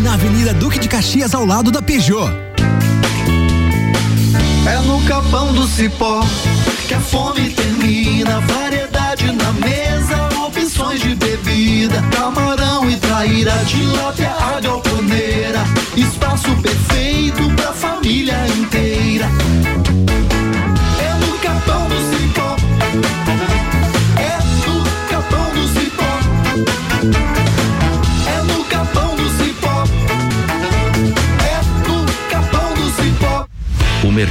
Na Avenida Duque de Caxias, ao lado da Peugeot. É no capão do cipó que a fome termina. Variedade na mesa, opções de bebida. Camarão e traíra, tilápia, a galponeira. Espaço perfeito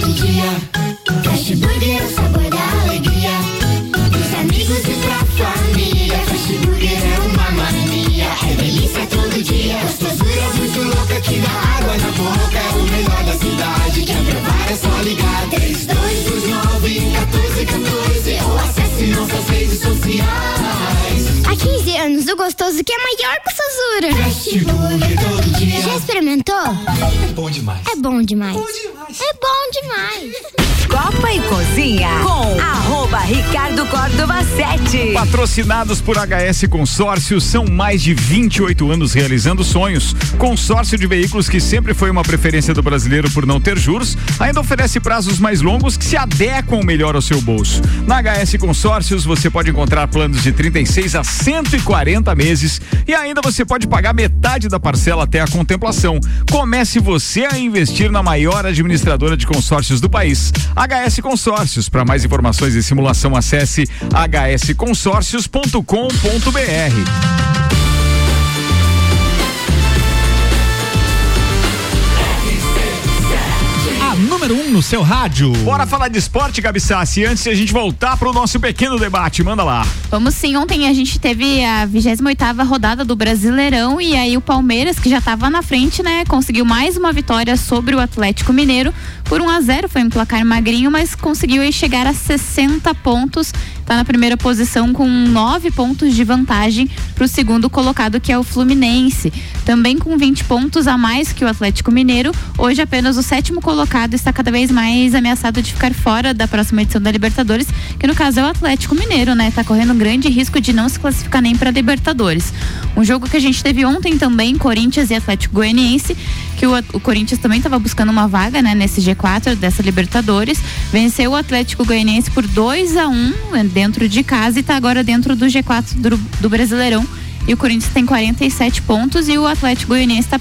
todo dia. Fast Burger é o sabor da alegria. Dos amigos e pra família. Fast Burger é uma mania. É delícia todo dia. Gostosura muito louca que dá água na boca. É o melhor da cidade. Quer provar é só ligar. 3229 1414 ou acesse nossas redes sociais. Há 15 anos, o gostoso que é maior que o Sazura. Fast Burger todo dia. Já experimentou? É bom demais. É bom demais. É bom demais. Copa e Cozinha com arroba Ricardo Córdova 7. Patrocinados por HS Consórcios, são mais de 28 anos realizando sonhos. Consórcio de veículos que sempre foi uma preferência do brasileiro por não ter juros, ainda oferece prazos mais longos que se adequam melhor ao seu bolso. Na HS Consórcios você pode encontrar planos de 36 a 140 meses e ainda você pode pagar metade da parcela até a contemplação. Comece você a investir na maior administradora de consórcios do país. HS Consórcios. Para mais informações e simulação, acesse hsconsórcios.com.br. número 1 um no seu rádio. Bora falar de esporte, Gabi Sassi, antes de a gente voltar pro nosso pequeno debate. Manda lá. Vamos sim, ontem a gente teve a 28ª rodada do Brasileirão e aí o Palmeiras, que já estava na frente, né, conseguiu mais uma vitória sobre o Atlético Mineiro por 1 a 0, foi um placar magrinho, mas conseguiu chegar a 60 pontos. Tá na primeira posição com nove pontos de vantagem para o segundo colocado, que é o Fluminense. Também com 20 pontos a mais que o Atlético Mineiro. Hoje apenas o sétimo colocado está cada vez mais ameaçado de ficar fora da próxima edição da Libertadores, que no caso é o Atlético Mineiro, né? Tá correndo um grande risco de não se classificar nem para Libertadores. Um jogo que a gente teve ontem também, Corinthians e Atlético Goianiense, que o, o Corinthians também estava buscando uma vaga, né, nesse G4 dessa Libertadores. Venceu o Atlético Goianiense por 2 a 1 dentro de casa e está agora dentro do G4 do, do Brasileirão. E o Corinthians tem 47 pontos e o Atlético Goianiense está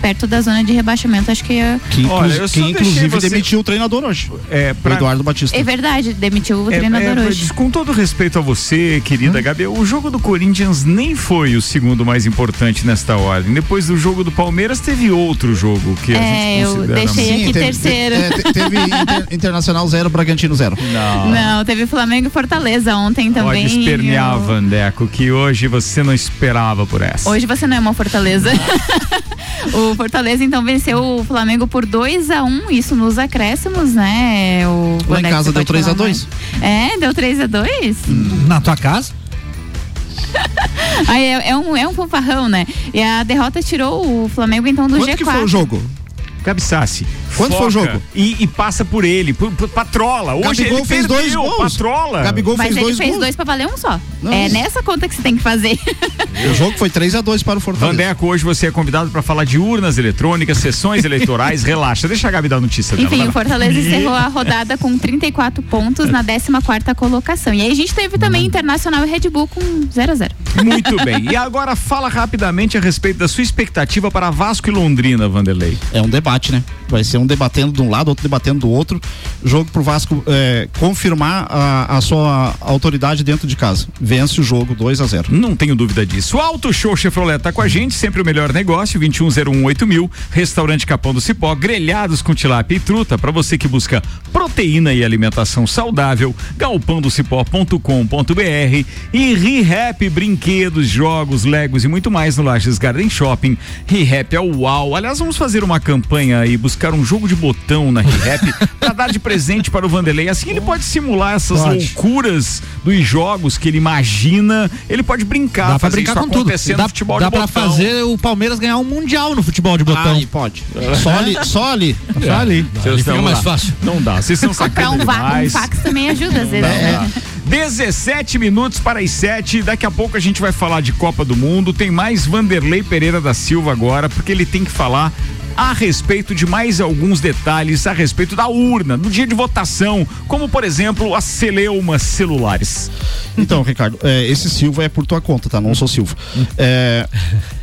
perto da zona de rebaixamento. Acho que é. Que, inclu Olha, eu que inclusive você- demitiu o treinador hoje. É, O Eduardo Batista. É verdade, demitiu o É, treinador é, hoje. Com todo respeito a você, querida Gabi, o jogo do Corinthians nem foi o segundo mais importante nesta ordem. Depois do jogo do Palmeiras, teve outro jogo que a É, gente eu considera. deixei aqui teve, terceiro. te- é, te- teve Inter- Internacional 0, Bragantino 0. Não. Não, teve Flamengo e Fortaleza ontem também. Pode espernear, Vandeco, que hoje você não esperava por essa. Hoje você não é uma Fortaleza. o Fortaleza então venceu o Flamengo por 2 a 1 isso nos acréscimos, né? O Lá em casa deu pode 3 a falar 2. mais. É, deu 3 a 2 Na tua casa? Aí é, é um, é um fanfarrão, né? E a derrota tirou o Flamengo então do Quanto G4. que foi o jogo? Gabi Sassi. Quanto foi o jogo? E, e passa por ele, por, por- patrola. Hoje Gabigol ele fez perdeu, dois gols. patrola. Gabigol Mas fez ele dois fez gols. dois pra valer um só. Não, é nessa conta que você tem que fazer. O jogo foi 3 a 2 para o Fortaleza. Vandeco, hoje você é convidado para falar de urnas eletrônicas, sessões eleitorais. Relaxa, deixa a Gabi dar a notícia dela. Enfim, vai o. Fortaleza encerrou a rodada com 34 pontos na 14 colocação. E aí a gente teve também Internacional e Red Bull com 0 a 0 Muito bem. E agora fala rapidamente a respeito da sua expectativa para Vasco e Londrina, Vanderlei. É um debate, né? Vai ser um debatendo de um lado, outro debatendo do outro. Jogo pro Vasco é, confirmar a, a sua autoridade dentro de casa. Vence o jogo 2 a 0 Não tenho dúvida disso. O Auto Show Chevrolet tá com a gente, sempre o melhor negócio, 21018000, mil, restaurante Capão do Cipó, grelhados com tilápia e truta, para você que busca proteína e alimentação saudável, galpandocipó.com.br e ReHap, brinquedos, jogos, legos e muito mais no Lages Garden Shopping. ReHap é o uau. Aliás, vamos fazer uma campanha e buscar um jogo de botão na ReHap para dar de presente para o Vanderlei. Assim ele pode simular essas Pode. loucuras dos jogos que ele imagina. Ele pode brincar, Dá pra fazer brincar isso com tudo. acontecendo Dá, no futebol dá de pra botão. fazer o Palmeiras ganhar um mundial no futebol de botão. Ah, pode. Só ali, só ali. Só ali. Vocês fica mais fácil. Não dá. Vocês são Comprar um, um fax também ajuda, às vezes. né? 17 minutos para as 7. Daqui a pouco a gente vai falar de Copa do Mundo. Tem mais Vanderlei Pereira da Silva agora, porque ele tem que falar a respeito de mais alguns detalhes a respeito da urna, no dia de votação, como por exemplo as celeumas celulares. Então, Ricardo, é, esse Silva é por tua conta, tá? Não sou Silva. É,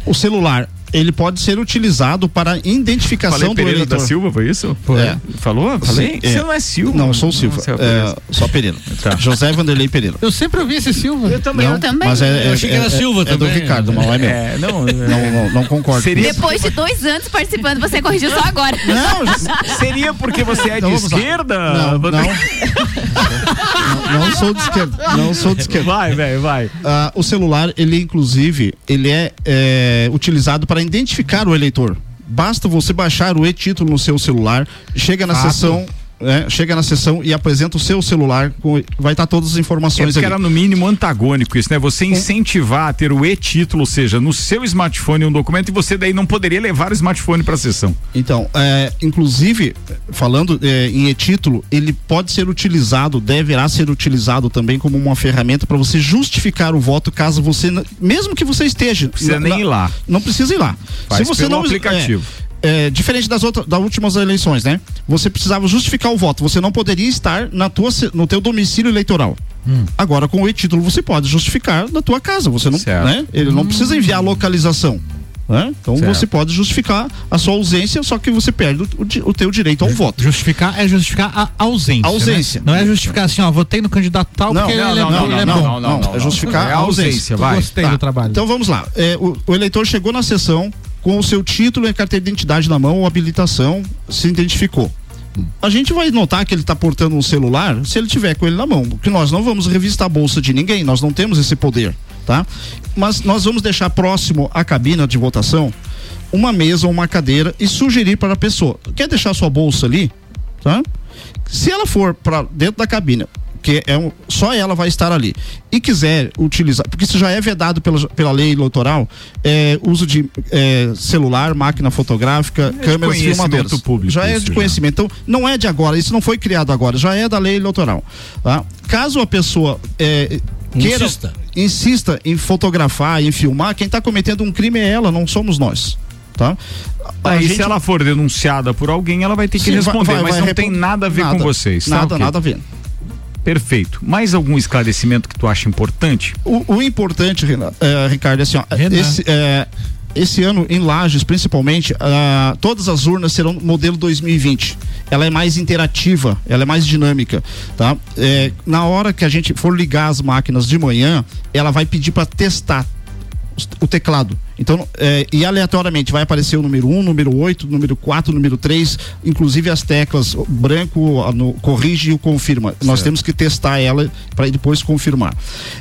o celular, ele pode ser utilizado para identificação Falei do Pereira eleitor. da Silva, foi isso? É. Falou? Falei? Sim, Você é. não é Silva. Não, eu sou o Silva. Não, você é É, só Pereira. Tá. José Vanderlei Pereira. Eu sempre ouvi esse Silva. Eu também. Não, Eu também. Mas é, é, Eu achei que era é- Silva é do também. Ricardo, não é meu. É, não, Não, não, não concordo. Seria-. Depois de dois anos participando, você corrigiu só agora. Não, Seria porque você é Então de esquerda? Não, não. não sou de esquerda. Não sou de esquerda. Vai, velho, vai. Ah, o celular, ele inclusive, ele é, é, utilizado para identificar o eleitor. Basta você baixar o e-título no seu celular, chega na sessão, é, chega na sessão e apresenta o seu celular, com, vai estar todas as É informações porque ali. era no mínimo antagônico isso, né? Você incentivar a ter o e-título, ou seja, no seu smartphone um documento e você daí não poderia levar o smartphone para a sessão. Então, é, inclusive, falando é, em e-título, ele pode ser utilizado, deverá ser utilizado também como uma ferramenta para você justificar o voto caso você, mesmo que você esteja. Precisa na- nem ir lá. Não precisa ir lá. Faz Se você não aplicativo. É, é, diferente das outras, das últimas eleições, né? Você precisava justificar o voto. Você não poderia estar na tua, no teu domicílio eleitoral. Agora, com o e-título, você pode justificar da tua casa. Você não, Certo. né? Ele não precisa enviar a localização. Né? Então Certo. você pode justificar a sua ausência, só que você perde o, o teu direito ao voto. Justificar é justificar a ausência. A ausência. né? Não é justificar assim, ó, votei no candidato tal Não, porque não, ele é não, bom. não, ele é não, bom. não, não, não. É justificar É a a ausência. ausência, Eu vai. Gostei Tá. do trabalho. Então vamos lá. É, o, o eleitor chegou na sessão com o seu título e carteira de identidade na mão ou habilitação, se identificou. A gente vai notar que ele está portando um celular se ele tiver com ele na mão, porque nós não vamos revistar a bolsa de ninguém, nós não temos esse poder, tá? Mas nós vamos deixar próximo à cabina de votação uma mesa ou uma cadeira e sugerir para a pessoa, quer deixar sua bolsa ali, tá? Se ela for para dentro da cabine, que é um, só ela vai estar ali, e quiser utilizar, porque isso já é vedado pela, pela lei eleitoral, é, uso de é, celular, máquina fotográfica, câmeras conhecimento filmadoras. público já é de já. conhecimento. Então, não é de agora, isso não foi criado agora, já é da lei eleitoral. Tá? Caso a pessoa é, queira, Insista. insista em fotografar, em filmar, quem está cometendo um crime é ela, não somos nós. Tá? Aí gente- se ela for denunciada por alguém, ela vai ter que Sim, vai- responder, vai- mas vai não repor- tem nada a ver nada, com vocês. tá? Nada, Ok. nada a ver. Perfeito. Mais algum esclarecimento que tu acha importante? O, o importante, Renan- eh, Ricardo, é assim, ó, Renan. esse, eh, esse ano em Lages, principalmente, ah, todas as urnas serão modelo 2020. Ela é mais interativa, ela é mais dinâmica, tá? Eh, na hora que a gente for ligar as máquinas de manhã, ela vai pedir para testar o teclado. Então, eh, e aleatoriamente vai aparecer o número 1, um, número 8, número 4, número 3, inclusive as teclas branco, no, corrige e o confirma. Nós temos que testar ela para depois confirmar.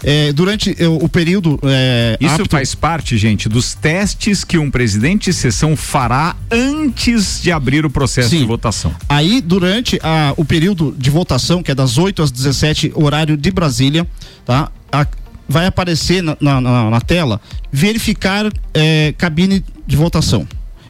Eh, durante eh, o período. eh, Isso apto- faz parte, gente, dos testes que um presidente de sessão fará antes de abrir o processo Sim. de votação. Aí, durante a- o período de votação, que é das 8 às 17, horário de Brasília, tá? A- vai aparecer na, na- na- tela verificar eh, cabine de votação.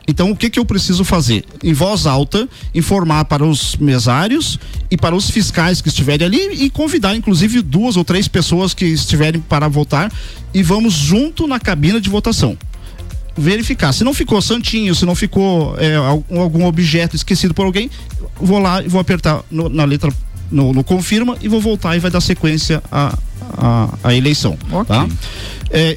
Então, o que, que eu preciso fazer? Em voz alta, informar para os mesários e para os fiscais que estiverem ali e convidar, inclusive, duas ou três pessoas que estiverem para votar e vamos junto na cabina de votação verificar. Se não ficou santinho, se não ficou é, algum, objeto esquecido por alguém, vou lá e vou apertar no- na letra no, no confirma e vou voltar e vai dar sequência à a, a, eleição. Tá? É,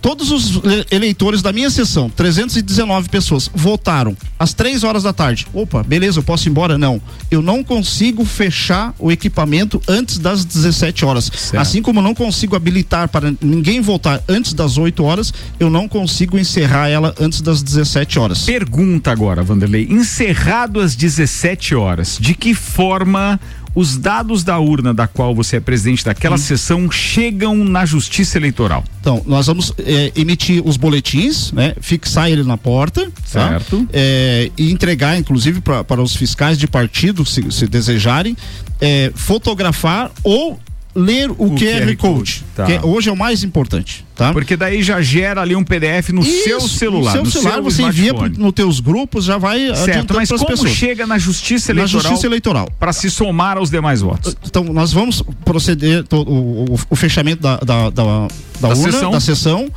todos os le- eleitores da minha sessão, 319 pessoas, votaram às três horas da tarde. Opa, beleza, eu posso ir embora? Não. Eu não consigo fechar o equipamento antes das 17 horas. Assim como eu não consigo habilitar para ninguém votar antes das 8 horas, eu não consigo encerrar ela antes das 17 horas. Pergunta agora, Vanderlei. Encerrado às 17 horas, de que forma os dados da urna da qual você é presidente daquela sessão chegam na Justiça Eleitoral? Então, nós vamos é, emitir os boletins, né? Fixar ele na porta, tá? Certo. É, e entregar, inclusive, para os fiscais de partido, se, se desejarem, é, fotografar ou ler o, QR, QR Code, Code, tá. que hoje é o mais importante, tá? Porque daí já gera ali um PDF no seu Isso, celular. No seu celular você envia nos teus grupos, já vai Certo, mas como pessoas. chega na Justiça Na Eleitoral? Justiça Eleitoral. Para se somar aos demais votos. Então, nós vamos proceder o, o- o fechamento da, da, da, da Da urna, sessão. da sessão.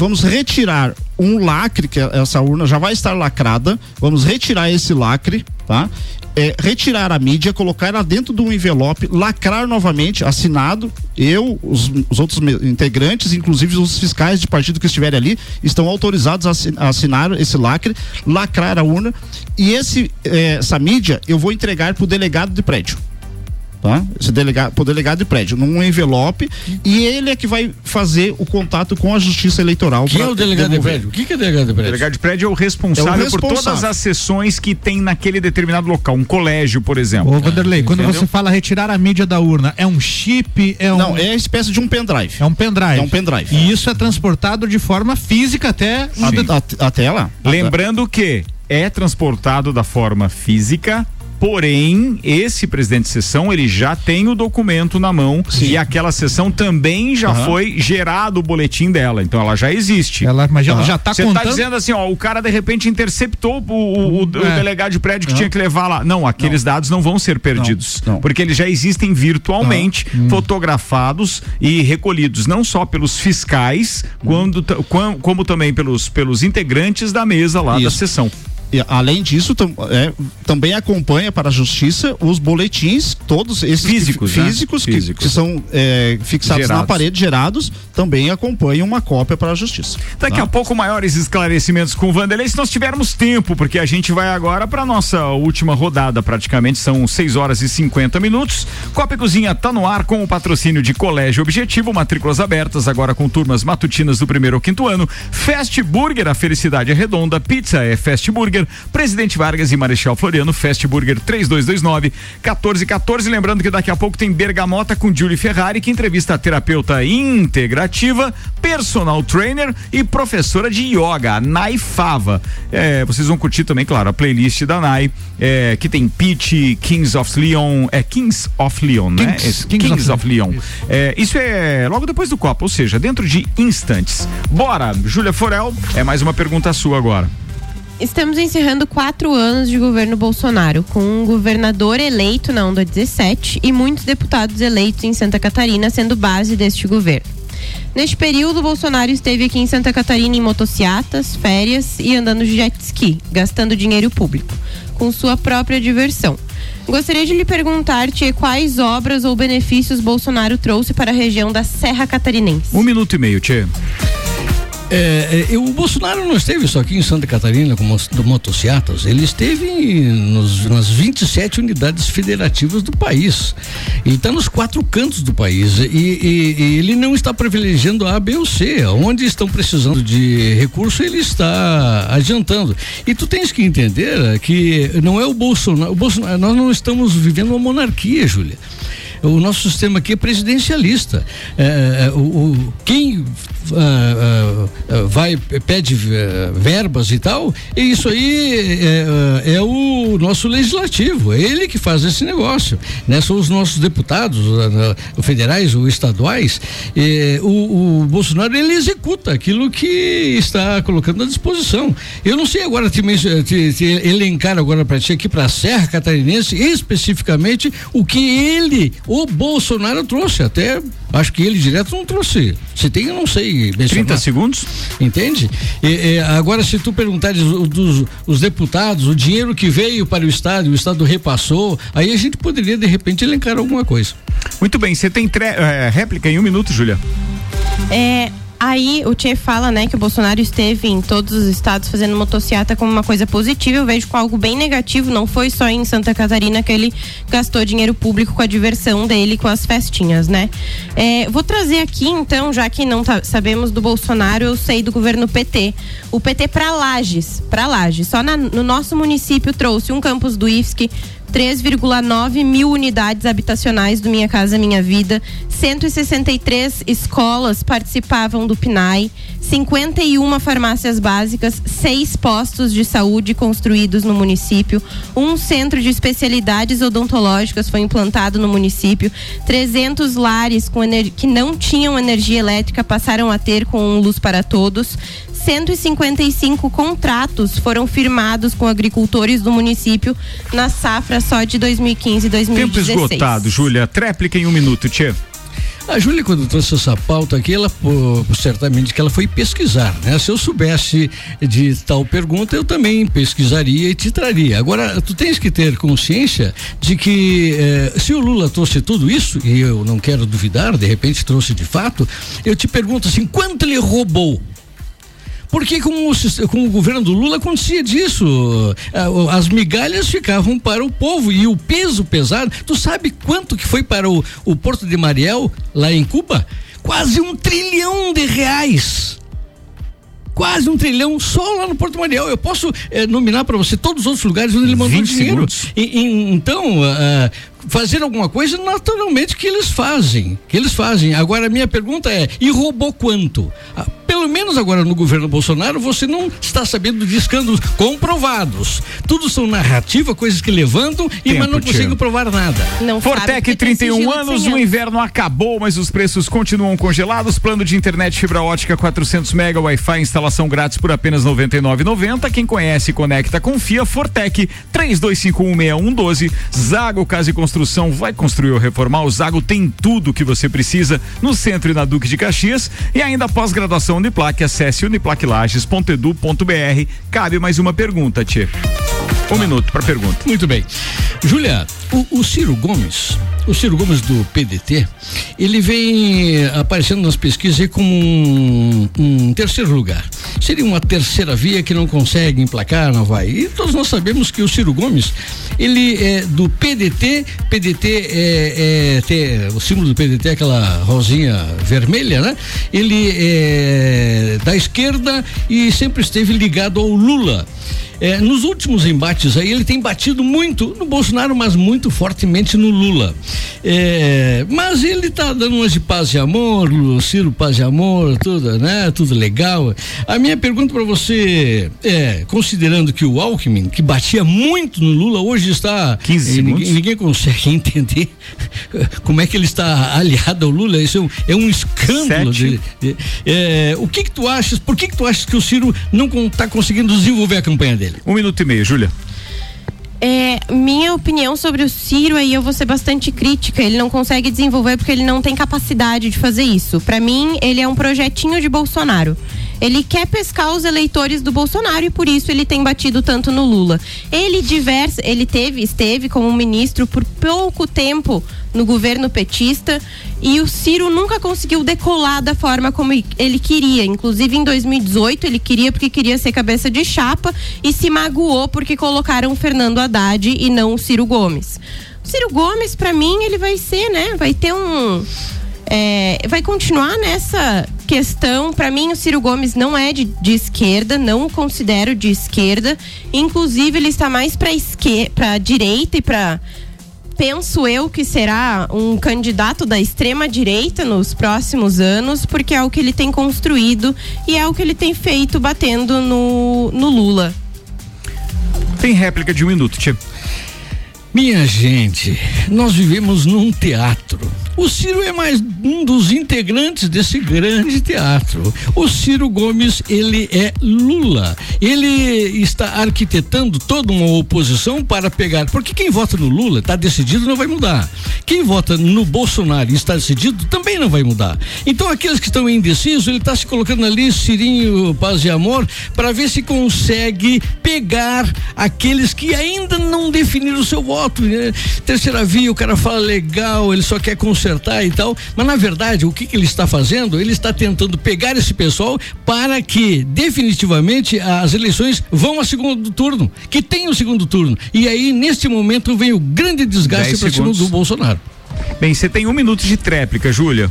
Vamos retirar um lacre, que essa urna já vai estar lacrada. Vamos retirar esse lacre, tá? É, retirar a mídia, colocar ela dentro de um envelope, lacrar novamente, assinado. Eu, os, os outros integrantes, inclusive os fiscais de partido que estiverem ali, estão autorizados a assi- a assinar esse lacre, lacrar a urna. E esse, eh, essa mídia eu vou entregar para o delegado de prédio tá? Esse delegado, pro delegado de prédio, num envelope, e ele é que vai fazer o contato com a Justiça Eleitoral. Quem é o delegado de prédio? O que, que é delegado de O prédio? delegado de prédio é o responsável, É o por responsável. todas as sessões que tem naquele determinado local, um colégio, por exemplo. Ô, Vanderlei, quando Entendeu? você fala retirar a mídia da urna, é um chip? É um... Não, é a espécie de um pendrive. É um pendrive. É um pendrive. E isso é transportado de forma física até. Até, até lá. Lembrando que é transportado da forma física, porém, esse presidente de sessão, ele já tem o documento na mão e aquela sessão também já Aham. foi gerado o boletim dela, então ela já existe. Ela, mas ela Aham. já tá Você contando. tá dizendo assim, ó, o cara de repente interceptou o, o- o- o É. delegado de prédio que Não. tinha que levar lá. Não, aqueles dados não vão ser perdidos, porque eles já existem virtualmente, fotografados e recolhidos não só pelos fiscais, quando, ta- quan- como também pelos, pelos integrantes da mesa lá da Isso. sessão. Além disso, tam- é, também acompanha para a Justiça os boletins, todos esses que- Físicos, né? físicos, que- Físicos. Que, são é, fixados na Gerados. parede, gerados, também acompanham uma cópia para a Justiça. Daqui tá? a pouco maiores esclarecimentos com o Vanderlei, se nós tivermos tempo, porque a gente vai agora para nossa última rodada, praticamente são 6 horas e 50 minutos. Copa e Cozinha tá no ar com o patrocínio de Colégio Objetivo, matrículas abertas agora com turmas matutinas do primeiro ao quinto ano. Fast Burger, a felicidade é redonda, pizza é Fast Burger, Presidente Vargas e Marechal Floriano, Fast Burger 3229 1414. Lembrando que daqui a pouco tem Bergamota com Julie Ferrari, que entrevista a terapeuta integrativa, personal trainer e professora de yoga, a Nai Fava. É, vocês vão curtir também, claro, a playlist da Nai, é, que tem Peach, Kings of Leon, é Kings of Leon, né? Kings, Esse, Kings Kings, of of, Leon. É, isso é logo depois do Copa, ou seja, dentro de instantes. Bora, Júlia Forel, é mais uma pergunta sua agora. Estamos encerrando quatro anos de governo Bolsonaro, com um governador eleito na onda 17 e muitos deputados eleitos em Santa Catarina sendo base deste governo. Neste período, Bolsonaro esteve aqui em Santa Catarina em motocicletas, férias e andando de jet ski, gastando dinheiro público, com sua própria diversão. Gostaria de lhe perguntar, Tia, quais obras ou benefícios Bolsonaro trouxe para a região da Serra Catarinense? Um minuto e meio, Tchê. É, é, o Bolsonaro não esteve só aqui em Santa Catarina com motocicletas, ele esteve nos, nas 27 unidades federativas do país. E está nos quatro cantos do país. E, e- e ele não está privilegiando a B ou C. Onde estão precisando de recurso, ele está adiantando. E tu tens que entender que não é o Bolsonaro. O Bolsonaro nós não estamos vivendo uma monarquia, Júlia. O nosso sistema aqui é presidencialista. É, é, o, o- quem ah, ah, ah, vai pede eh, verbas e tal, e isso aí é, é o nosso legislativo, é ele que faz esse negócio. Né? São os nossos deputados, federais ou estaduais. Eh, o, o Bolsonaro ele executa aquilo que está colocando à disposição. Eu não sei agora te, te- te elencar agora para ti aqui para a Serra Catarinense especificamente o que ele, o Bolsonaro trouxe. Até acho que ele direto não trouxe. Se tem, eu não sei. Mencionar. 30 segundos. Entende? E, e, agora, se tu perguntares dos os deputados, o dinheiro que veio para o Estado, o Estado repassou, aí a gente poderia de repente elencar alguma coisa. Muito bem, você tem tre- é, réplica em um minuto, Júlia? É, Aí o Tchê fala, né, que o Bolsonaro esteve em todos os estados fazendo motociata como uma coisa positiva. Eu vejo com algo bem negativo. Não foi só em Santa Catarina que ele gastou dinheiro público com a diversão dele, com as festinhas, né? É, vou trazer aqui, então, já que não tá- sabemos do Bolsonaro, eu sei do governo PT. O PT para Lages, para Lages. Só na- no nosso município trouxe um campus do IFSC, 3,9 mil unidades habitacionais do Minha Casa Minha Vida, 163 escolas participavam do PNAE, 51 farmácias básicas, seis postos de saúde construídos no município, um centro de especialidades odontológicas foi implantado no município, 300 lares com que não tinham energia elétrica passaram a ter com luz para todos. 155 contratos foram firmados com agricultores do município na safra só de 2015 e 2016. Tempo esgotado, Júlia. Tréplica em um minuto, Tchê. A Júlia, quando trouxe essa pauta aqui, ela pô, certamente que ela foi pesquisar, né? Se eu soubesse de tal pergunta, eu também pesquisaria e te traria. Agora, tu tens que ter consciência de que eh, se o Lula trouxe tudo isso, e eu não quero duvidar, de repente trouxe de fato, eu te pergunto assim, quanto ele roubou? Porque com o, com o governo do Lula acontecia disso. Ah, As migalhas ficavam para o povo e o peso pesado. Tu sabe quanto que foi para o, o Porto de Mariel, lá em Cuba? Quase um trilhão de reais. Quase um trilhão só lá no Porto Mariel. Eu posso eh, nominar para você todos os outros lugares onde ele mandou 20 dinheiro. E- e- então, ah, fazer alguma coisa, naturalmente que eles fazem. Que eles fazem. Agora, a minha pergunta é: e roubou quanto? Ah, pelo menos agora no governo Bolsonaro, você não está sabendo de escândalos comprovados. Tudo são narrativa, coisas que levantam, e mas não conseguem provar nada. Fortec, 31 anos, o inverno acabou, mas os preços continuam congelados. Plano de internet fibra ótica 400 mega, Wi-Fi, instalação grátis por apenas R$ 99,90. Quem conhece, conecta, confia. Fortec, 32516112. Zago Casa e Construção vai construir ou reformar. O Zago tem tudo que você precisa no centro e na Duque de Caxias. E ainda pós-graduação Uniplac, acesse uniplaclages.edu.br. Cabe mais uma pergunta, Tchê. Um minuto para pergunta. Muito bem. Júlia, o, o Ciro Gomes, o Ciro Gomes do PDT, ele vem aparecendo nas pesquisas aí como um, um terceiro lugar. Seria uma terceira via que não consegue emplacar, não vai. E todos nós sabemos que o Ciro Gomes, ele é do PDT, PDT é, é o símbolo do PDT é aquela rosinha vermelha, né? Ele é da esquerda e sempre esteve ligado ao Lula. É, nos últimos embates aí, ele tem batido muito no Bolsonaro, mas muito fortemente no Lula. É, mas ele tá dando umas de paz e amor, Lu- Ciro paz e amor, tudo, né? Tudo legal. A minha pergunta para você é, considerando que o Alckmin, que batia muito no Lula, hoje está 15 e segundos. ninguém, ninguém consegue entender como é que ele está aliado ao Lula. Isso é um, é um escândalo. De- de- é, o que que tu achas? Por que que tu achas que o Ciro não está conseguindo desenvolver a campanha dele? Um minuto e meio, Júlia. É, minha opinião sobre o Ciro aí eu vou ser bastante crítica. Ele não consegue desenvolver porque ele não tem capacidade de fazer isso. Pra mim, ele é um projetinho de Bolsonaro. Ele quer pescar os eleitores do Bolsonaro e por isso ele tem batido tanto no Lula. Ele diversa, ele teve, esteve como ministro por pouco tempo no governo petista e o Ciro nunca conseguiu decolar da forma como ele queria. Inclusive em 2018 ele queria porque queria ser cabeça de chapa e se magoou porque colocaram o Fernando Haddad e não o Ciro Gomes. O Ciro Gomes, pra mim, ele vai ser, né? Vai ter um é, vai continuar nessa questão. Para mim, o Ciro Gomes não é de, de esquerda, não o considero de esquerda. Inclusive, ele está mais para esquerda, para direita e para penso eu que será um candidato da extrema direita nos próximos anos, porque é o que ele tem construído e é o que ele tem feito batendo no, no Lula. Tem réplica de um minuto, Tchê. Minha gente, nós vivemos num teatro. O Ciro é mais um dos integrantes desse grande teatro. O Ciro Gomes, ele é Lula. Ele está arquitetando toda uma oposição para pegar. Porque quem vota no Lula está decidido, não vai mudar. Quem vota no Bolsonaro e está decidido, também não vai mudar. Então, aqueles que estão indecisos, ele está se colocando ali, Cirinho, paz e amor, para ver se consegue pegar aqueles que ainda não definiram o seu voto. né? Terceira via, o cara fala legal, ele só quer conservar consertar e tal, mas na verdade o que, que ele está fazendo? Ele está tentando pegar esse pessoal para que definitivamente as eleições vão a segundo turno, que tem o segundo turno. E aí neste momento vem o grande desgaste para cima do Bolsonaro. Bem, você tem um minuto de tréplica, Júlia.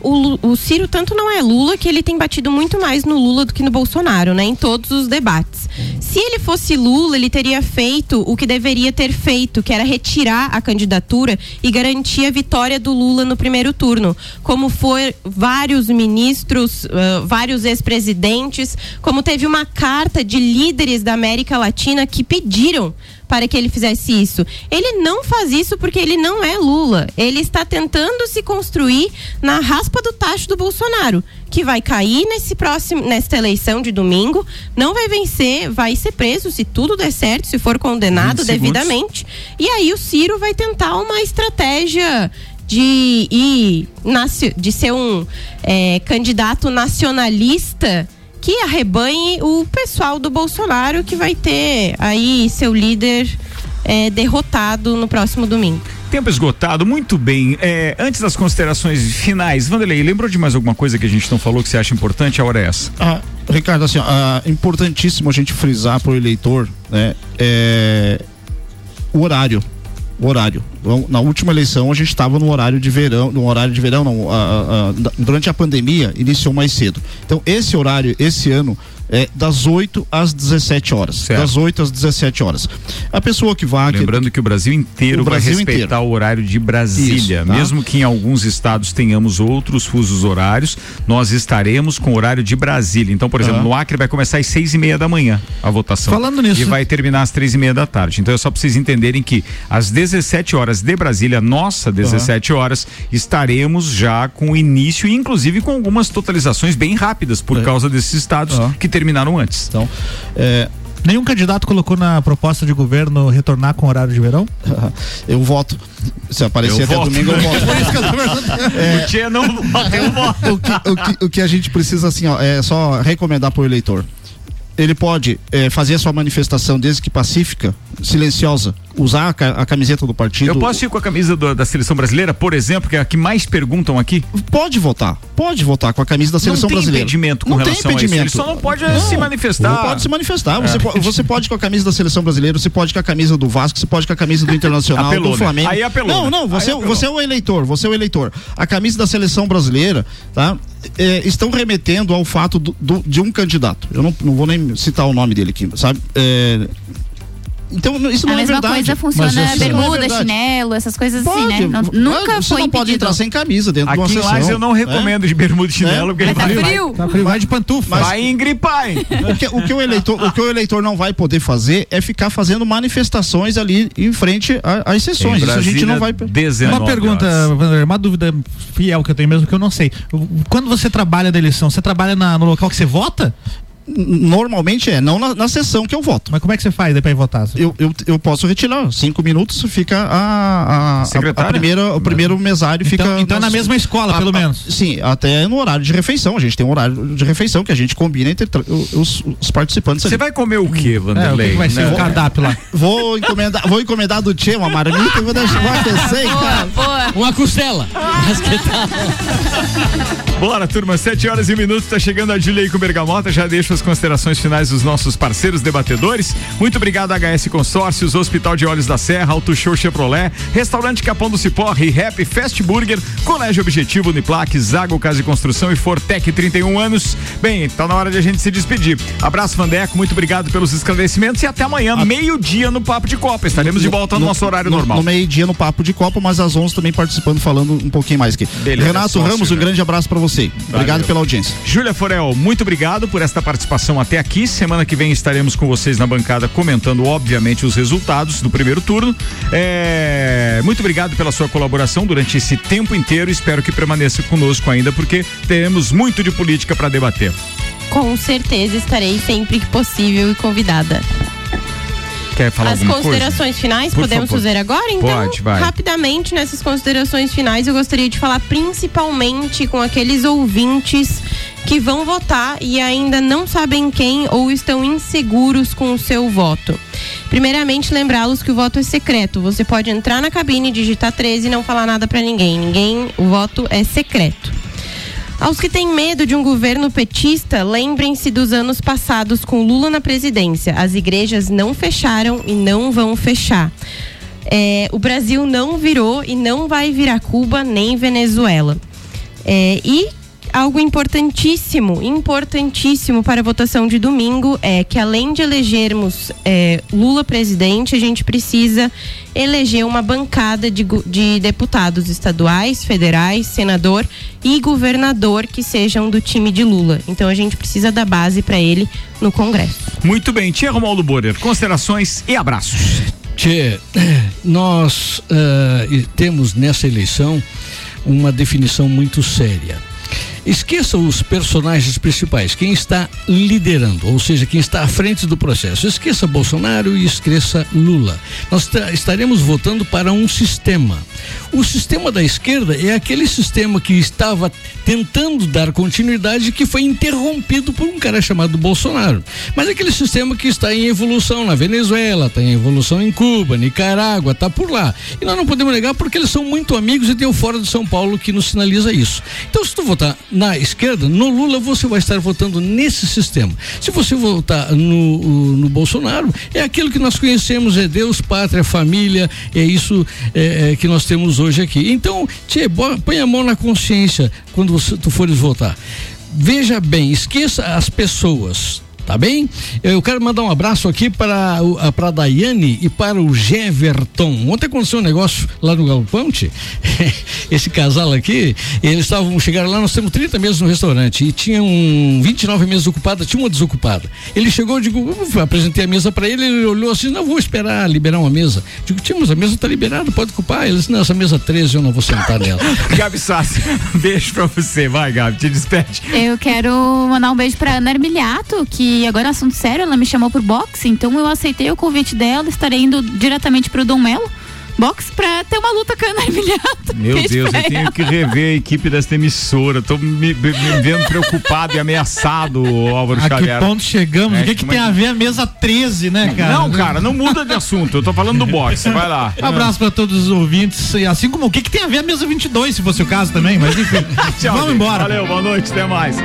O, o Ciro tanto não é Lula que ele tem batido muito mais no Lula do que no Bolsonaro, né? Em todos os debates. Se ele fosse Lula, ele teria feito o que deveria ter feito, que era retirar a candidatura e garantir a vitória do Lula no primeiro turno. Como foi vários ministros, ah, vários ex-presidentes, como teve uma carta de líderes da América Latina que pediram para que ele fizesse isso. Ele não faz isso porque ele não é Lula. Ele está tentando se construir na raspa do tacho do Bolsonaro, que vai cair nesse próximo, nesta eleição de domingo, não vai vencer, vai ser preso se tudo der certo, se for condenado 20 segundos. devidamente. E aí o Ciro vai tentar uma estratégia de ir de ser um eh, candidato nacionalista que arrebanhe o pessoal do Bolsonaro que vai ter aí seu líder eh, derrotado no próximo domingo. Tempo esgotado, muito bem. É, antes das considerações finais, Vanderlei, lembrou de mais alguma coisa que a gente não falou que você acha importante? A hora é essa. Ah, Ricardo, assim, ah, importantíssimo a gente frisar para o eleitor, né, é, o horário. O horário. Então, Na última eleição a gente estava no horário de verão, no horário de verão, não, ah, ah, da- durante a pandemia iniciou mais cedo. Então esse horário, esse ano, é das 8 às 17 horas. Das 8 às 17 horas. A pessoa que vai. Lembrando que o Brasil inteiro O vai Brasil respeitar inteiro. o horário de Brasília. Isso, tá. Mesmo que em alguns estados tenhamos outros fusos horários, nós estaremos com o horário de Brasília. Então, por exemplo, Tá. no Acre vai começar às seis e meia da manhã a votação. Falando nisso- E vai terminar às três e meia da tarde. Então é só para vocês entenderem que às 17 horas de Brasília, nossa 17 horas, estaremos já com o início, inclusive com algumas totalizações bem rápidas por causa desses estados que terminaram antes. Então, é, Nenhum candidato colocou na proposta de governo retornar com horário de verão? eu voto. Se aparecer Eu até voto. domingo, eu voto. Por isso que eu tô perguntando. É, O Tchê não voto. o, que, o, que, o que a gente precisa, assim, ó, é só recomendar para o eleitor. Ele pode é, fazer a sua manifestação desde que pacífica, silenciosa, usar a, ca- a camiseta do partido. Eu posso ir com a camisa do- da seleção brasileira, por exemplo, que é a que mais perguntam aqui? Pode votar, pode votar com a camisa da seleção não tem brasileira. impedimento com não relação tem impedimento. a isso. Ele só não pode eh, se manifestar. Não pode se manifestar. Você, É. po- você pode com a camisa da seleção brasileira, você pode com a camisa do Vasco, você pode com a camisa do Internacional, Apelou, do né? Flamengo. Aí apelou, Não, né? não, você, Aí apelou. você é o eleitor, você é o eleitor. A camisa da seleção brasileira, tá? É, estão remetendo ao fato do- do- de um candidato. Eu não, não vou nem citar o nome dele aqui, sabe? É, então não- isso a não é mesma verdade. coisa funciona Mas é bermuda, verdade. chinelo, essas coisas assim, Pode, né? Não- mas nunca você foi não pode entrar sem camisa dentro de uma Aqui em sessão. Eu não né? recomendo de bermuda e chinelo, porque ele Mas tá vai, frio. Tá frio, vai de pantufa. vai engripar, hein? O que, o que o eleitor, o que o eleitor não vai poder fazer é ficar fazendo manifestações ali em frente a- às sessões. Isso a gente não vai. Uma pergunta, Vander, uma dúvida fiel que eu tenho mesmo que eu não sei. Quando você trabalha da eleição, você trabalha na- no local que você vota? Normalmente é, não na, na sessão que eu voto. Mas como é que você faz pra ir votar? Eu, eu, eu posso retirar. Cinco minutos fica a, a, a, a primeira, o primeiro mesário Então- fica. então é na mesma escola, a- pelo a- menos. Sim, até no horário de refeição. A gente tem um horário de refeição que a gente combina entre os, os participantes. Você vai comer o quê, Vanderlei? É, o que vai ser o cardápio lá? Vou encomendar, vou encomendar do Tchê uma marmita e vou deixar vou aquecer, cara. Uma costela. Mas que tal? Bora, turma, 7 horas e um minuto, tá chegando a Júlia aí com Bergamota, já deixo as considerações finais dos nossos parceiros debatedores. Muito obrigado HS Consórcios, Hospital de Olhos da Serra, Auto Show Chevrolet, Restaurante Capão do Cipó, Rap Fast Burger, Colégio Objetivo, Uniplac, Zago Casa e Construção e Fortec 31 anos. Bem, tá na hora de a gente se despedir. Abraço, Vandeco, muito obrigado pelos esclarecimentos e até amanhã, meio-dia no Papo de Copa. Estaremos de volta no, nosso horário no, normal. No meio-dia no Papo de Copa, mas às 11 também participando, falando um pouquinho mais aqui. Beleza, Renato sócio, Ramos, um né? grande abraço pra você. Obrigado Valeu. pela audiência. Júlia Forel, muito obrigado por esta participação até aqui. Semana que vem estaremos com vocês na bancada comentando, obviamente, os resultados do primeiro turno. É, Muito obrigado pela sua colaboração durante esse tempo inteiro. Espero que permaneça conosco ainda, porque teremos muito de política para debater. Com certeza estarei sempre que possível e convidada. Quer falar As alguma coisa? considerações finais Por podemos favor. fazer agora? Então, Pode, vai. rapidamente nessas considerações finais, eu gostaria de falar principalmente com aqueles ouvintes que vão votar e ainda não sabem quem ou estão inseguros com o seu voto. Primeiramente, lembrá-los que o voto é secreto. Você pode entrar na cabine, digitar 13 e não falar nada para ninguém. Ninguém, o voto é secreto. Aos que têm medo de um governo petista, lembrem-se dos anos passados com Lula na presidência. As igrejas não fecharam e não vão fechar. É, o Brasil não virou e não vai virar Cuba nem Venezuela. É, e algo importantíssimo, importantíssimo para a votação de domingo é que além de elegermos é, Lula presidente, a gente precisa eleger uma bancada de, de deputados estaduais, federais, senador e governador que sejam do time de Lula. Então a gente precisa da base para ele no Congresso. Muito bem, Tia Romualdo Borer, considerações e abraços. Tchê, nós e temos nessa eleição uma definição muito séria. Esqueça os personagens principais, quem está liderando, ou seja, quem está à frente do processo. Esqueça Bolsonaro e esqueça Lula. Nós ta- estaremos votando para um sistema. O sistema da esquerda é aquele sistema que estava tentando dar continuidade que foi interrompido por um cara chamado Bolsonaro. Mas é aquele sistema que está em evolução na Venezuela, está em evolução em Cuba, Nicarágua, está por lá. E nós não podemos negar porque eles são muito amigos e tem o Fora de São Paulo que nos sinaliza isso. Então, se tu votar na esquerda, no Lula, você vai estar votando nesse sistema. Se você votar no, no Bolsonaro, é aquilo que nós conhecemos, é Deus, pátria, família, é isso é, é, que nós temos hoje aqui. Então, tchê, põe a mão na consciência quando você, tu fores votar. Veja bem, esqueça as pessoas. Tá bem? Eu quero mandar um abraço aqui para para Daiane e para o Jeverton. Ontem aconteceu um negócio lá no Galpão. Esse casal aqui, eles estavam chegaram lá, nós temos 30 mesas no restaurante e tinham 29 mesas ocupadas, tinha uma desocupada. Ele chegou, eu digo, eu apresentei a mesa para ele, ele olhou assim, não vou esperar liberar uma mesa. Digo, tínhamos a mesa tá liberada, pode ocupar. Ele disse, não, essa mesa 13 eu não vou sentar nela. Gabi Sassi, beijo pra você. Vai, Gabi, te despede. Eu quero mandar um beijo pra Ana Armiliato, que agora é assunto sério, ela me chamou pro boxe, então eu aceitei o convite dela, estarei indo diretamente pro Dom Melo boxe pra ter uma luta com a Ana Armiliato. Meu Deus, eu tenho que rever a equipe desta emissora. Tô me, me- me vendo preocupado e ameaçado, Álvaro A que Xavier. ponto chegamos? É, o que, que tem é a ver a mesa 13, né, cara? Não, cara, não muda de assunto. Eu tô falando do boxe. Vai lá. Um abraço pra todos os ouvintes, e assim como o que, que tem a ver a mesa 22, se fosse o caso também, mas enfim. Tchau, Vamos gente. embora. Valeu, boa noite, até mais.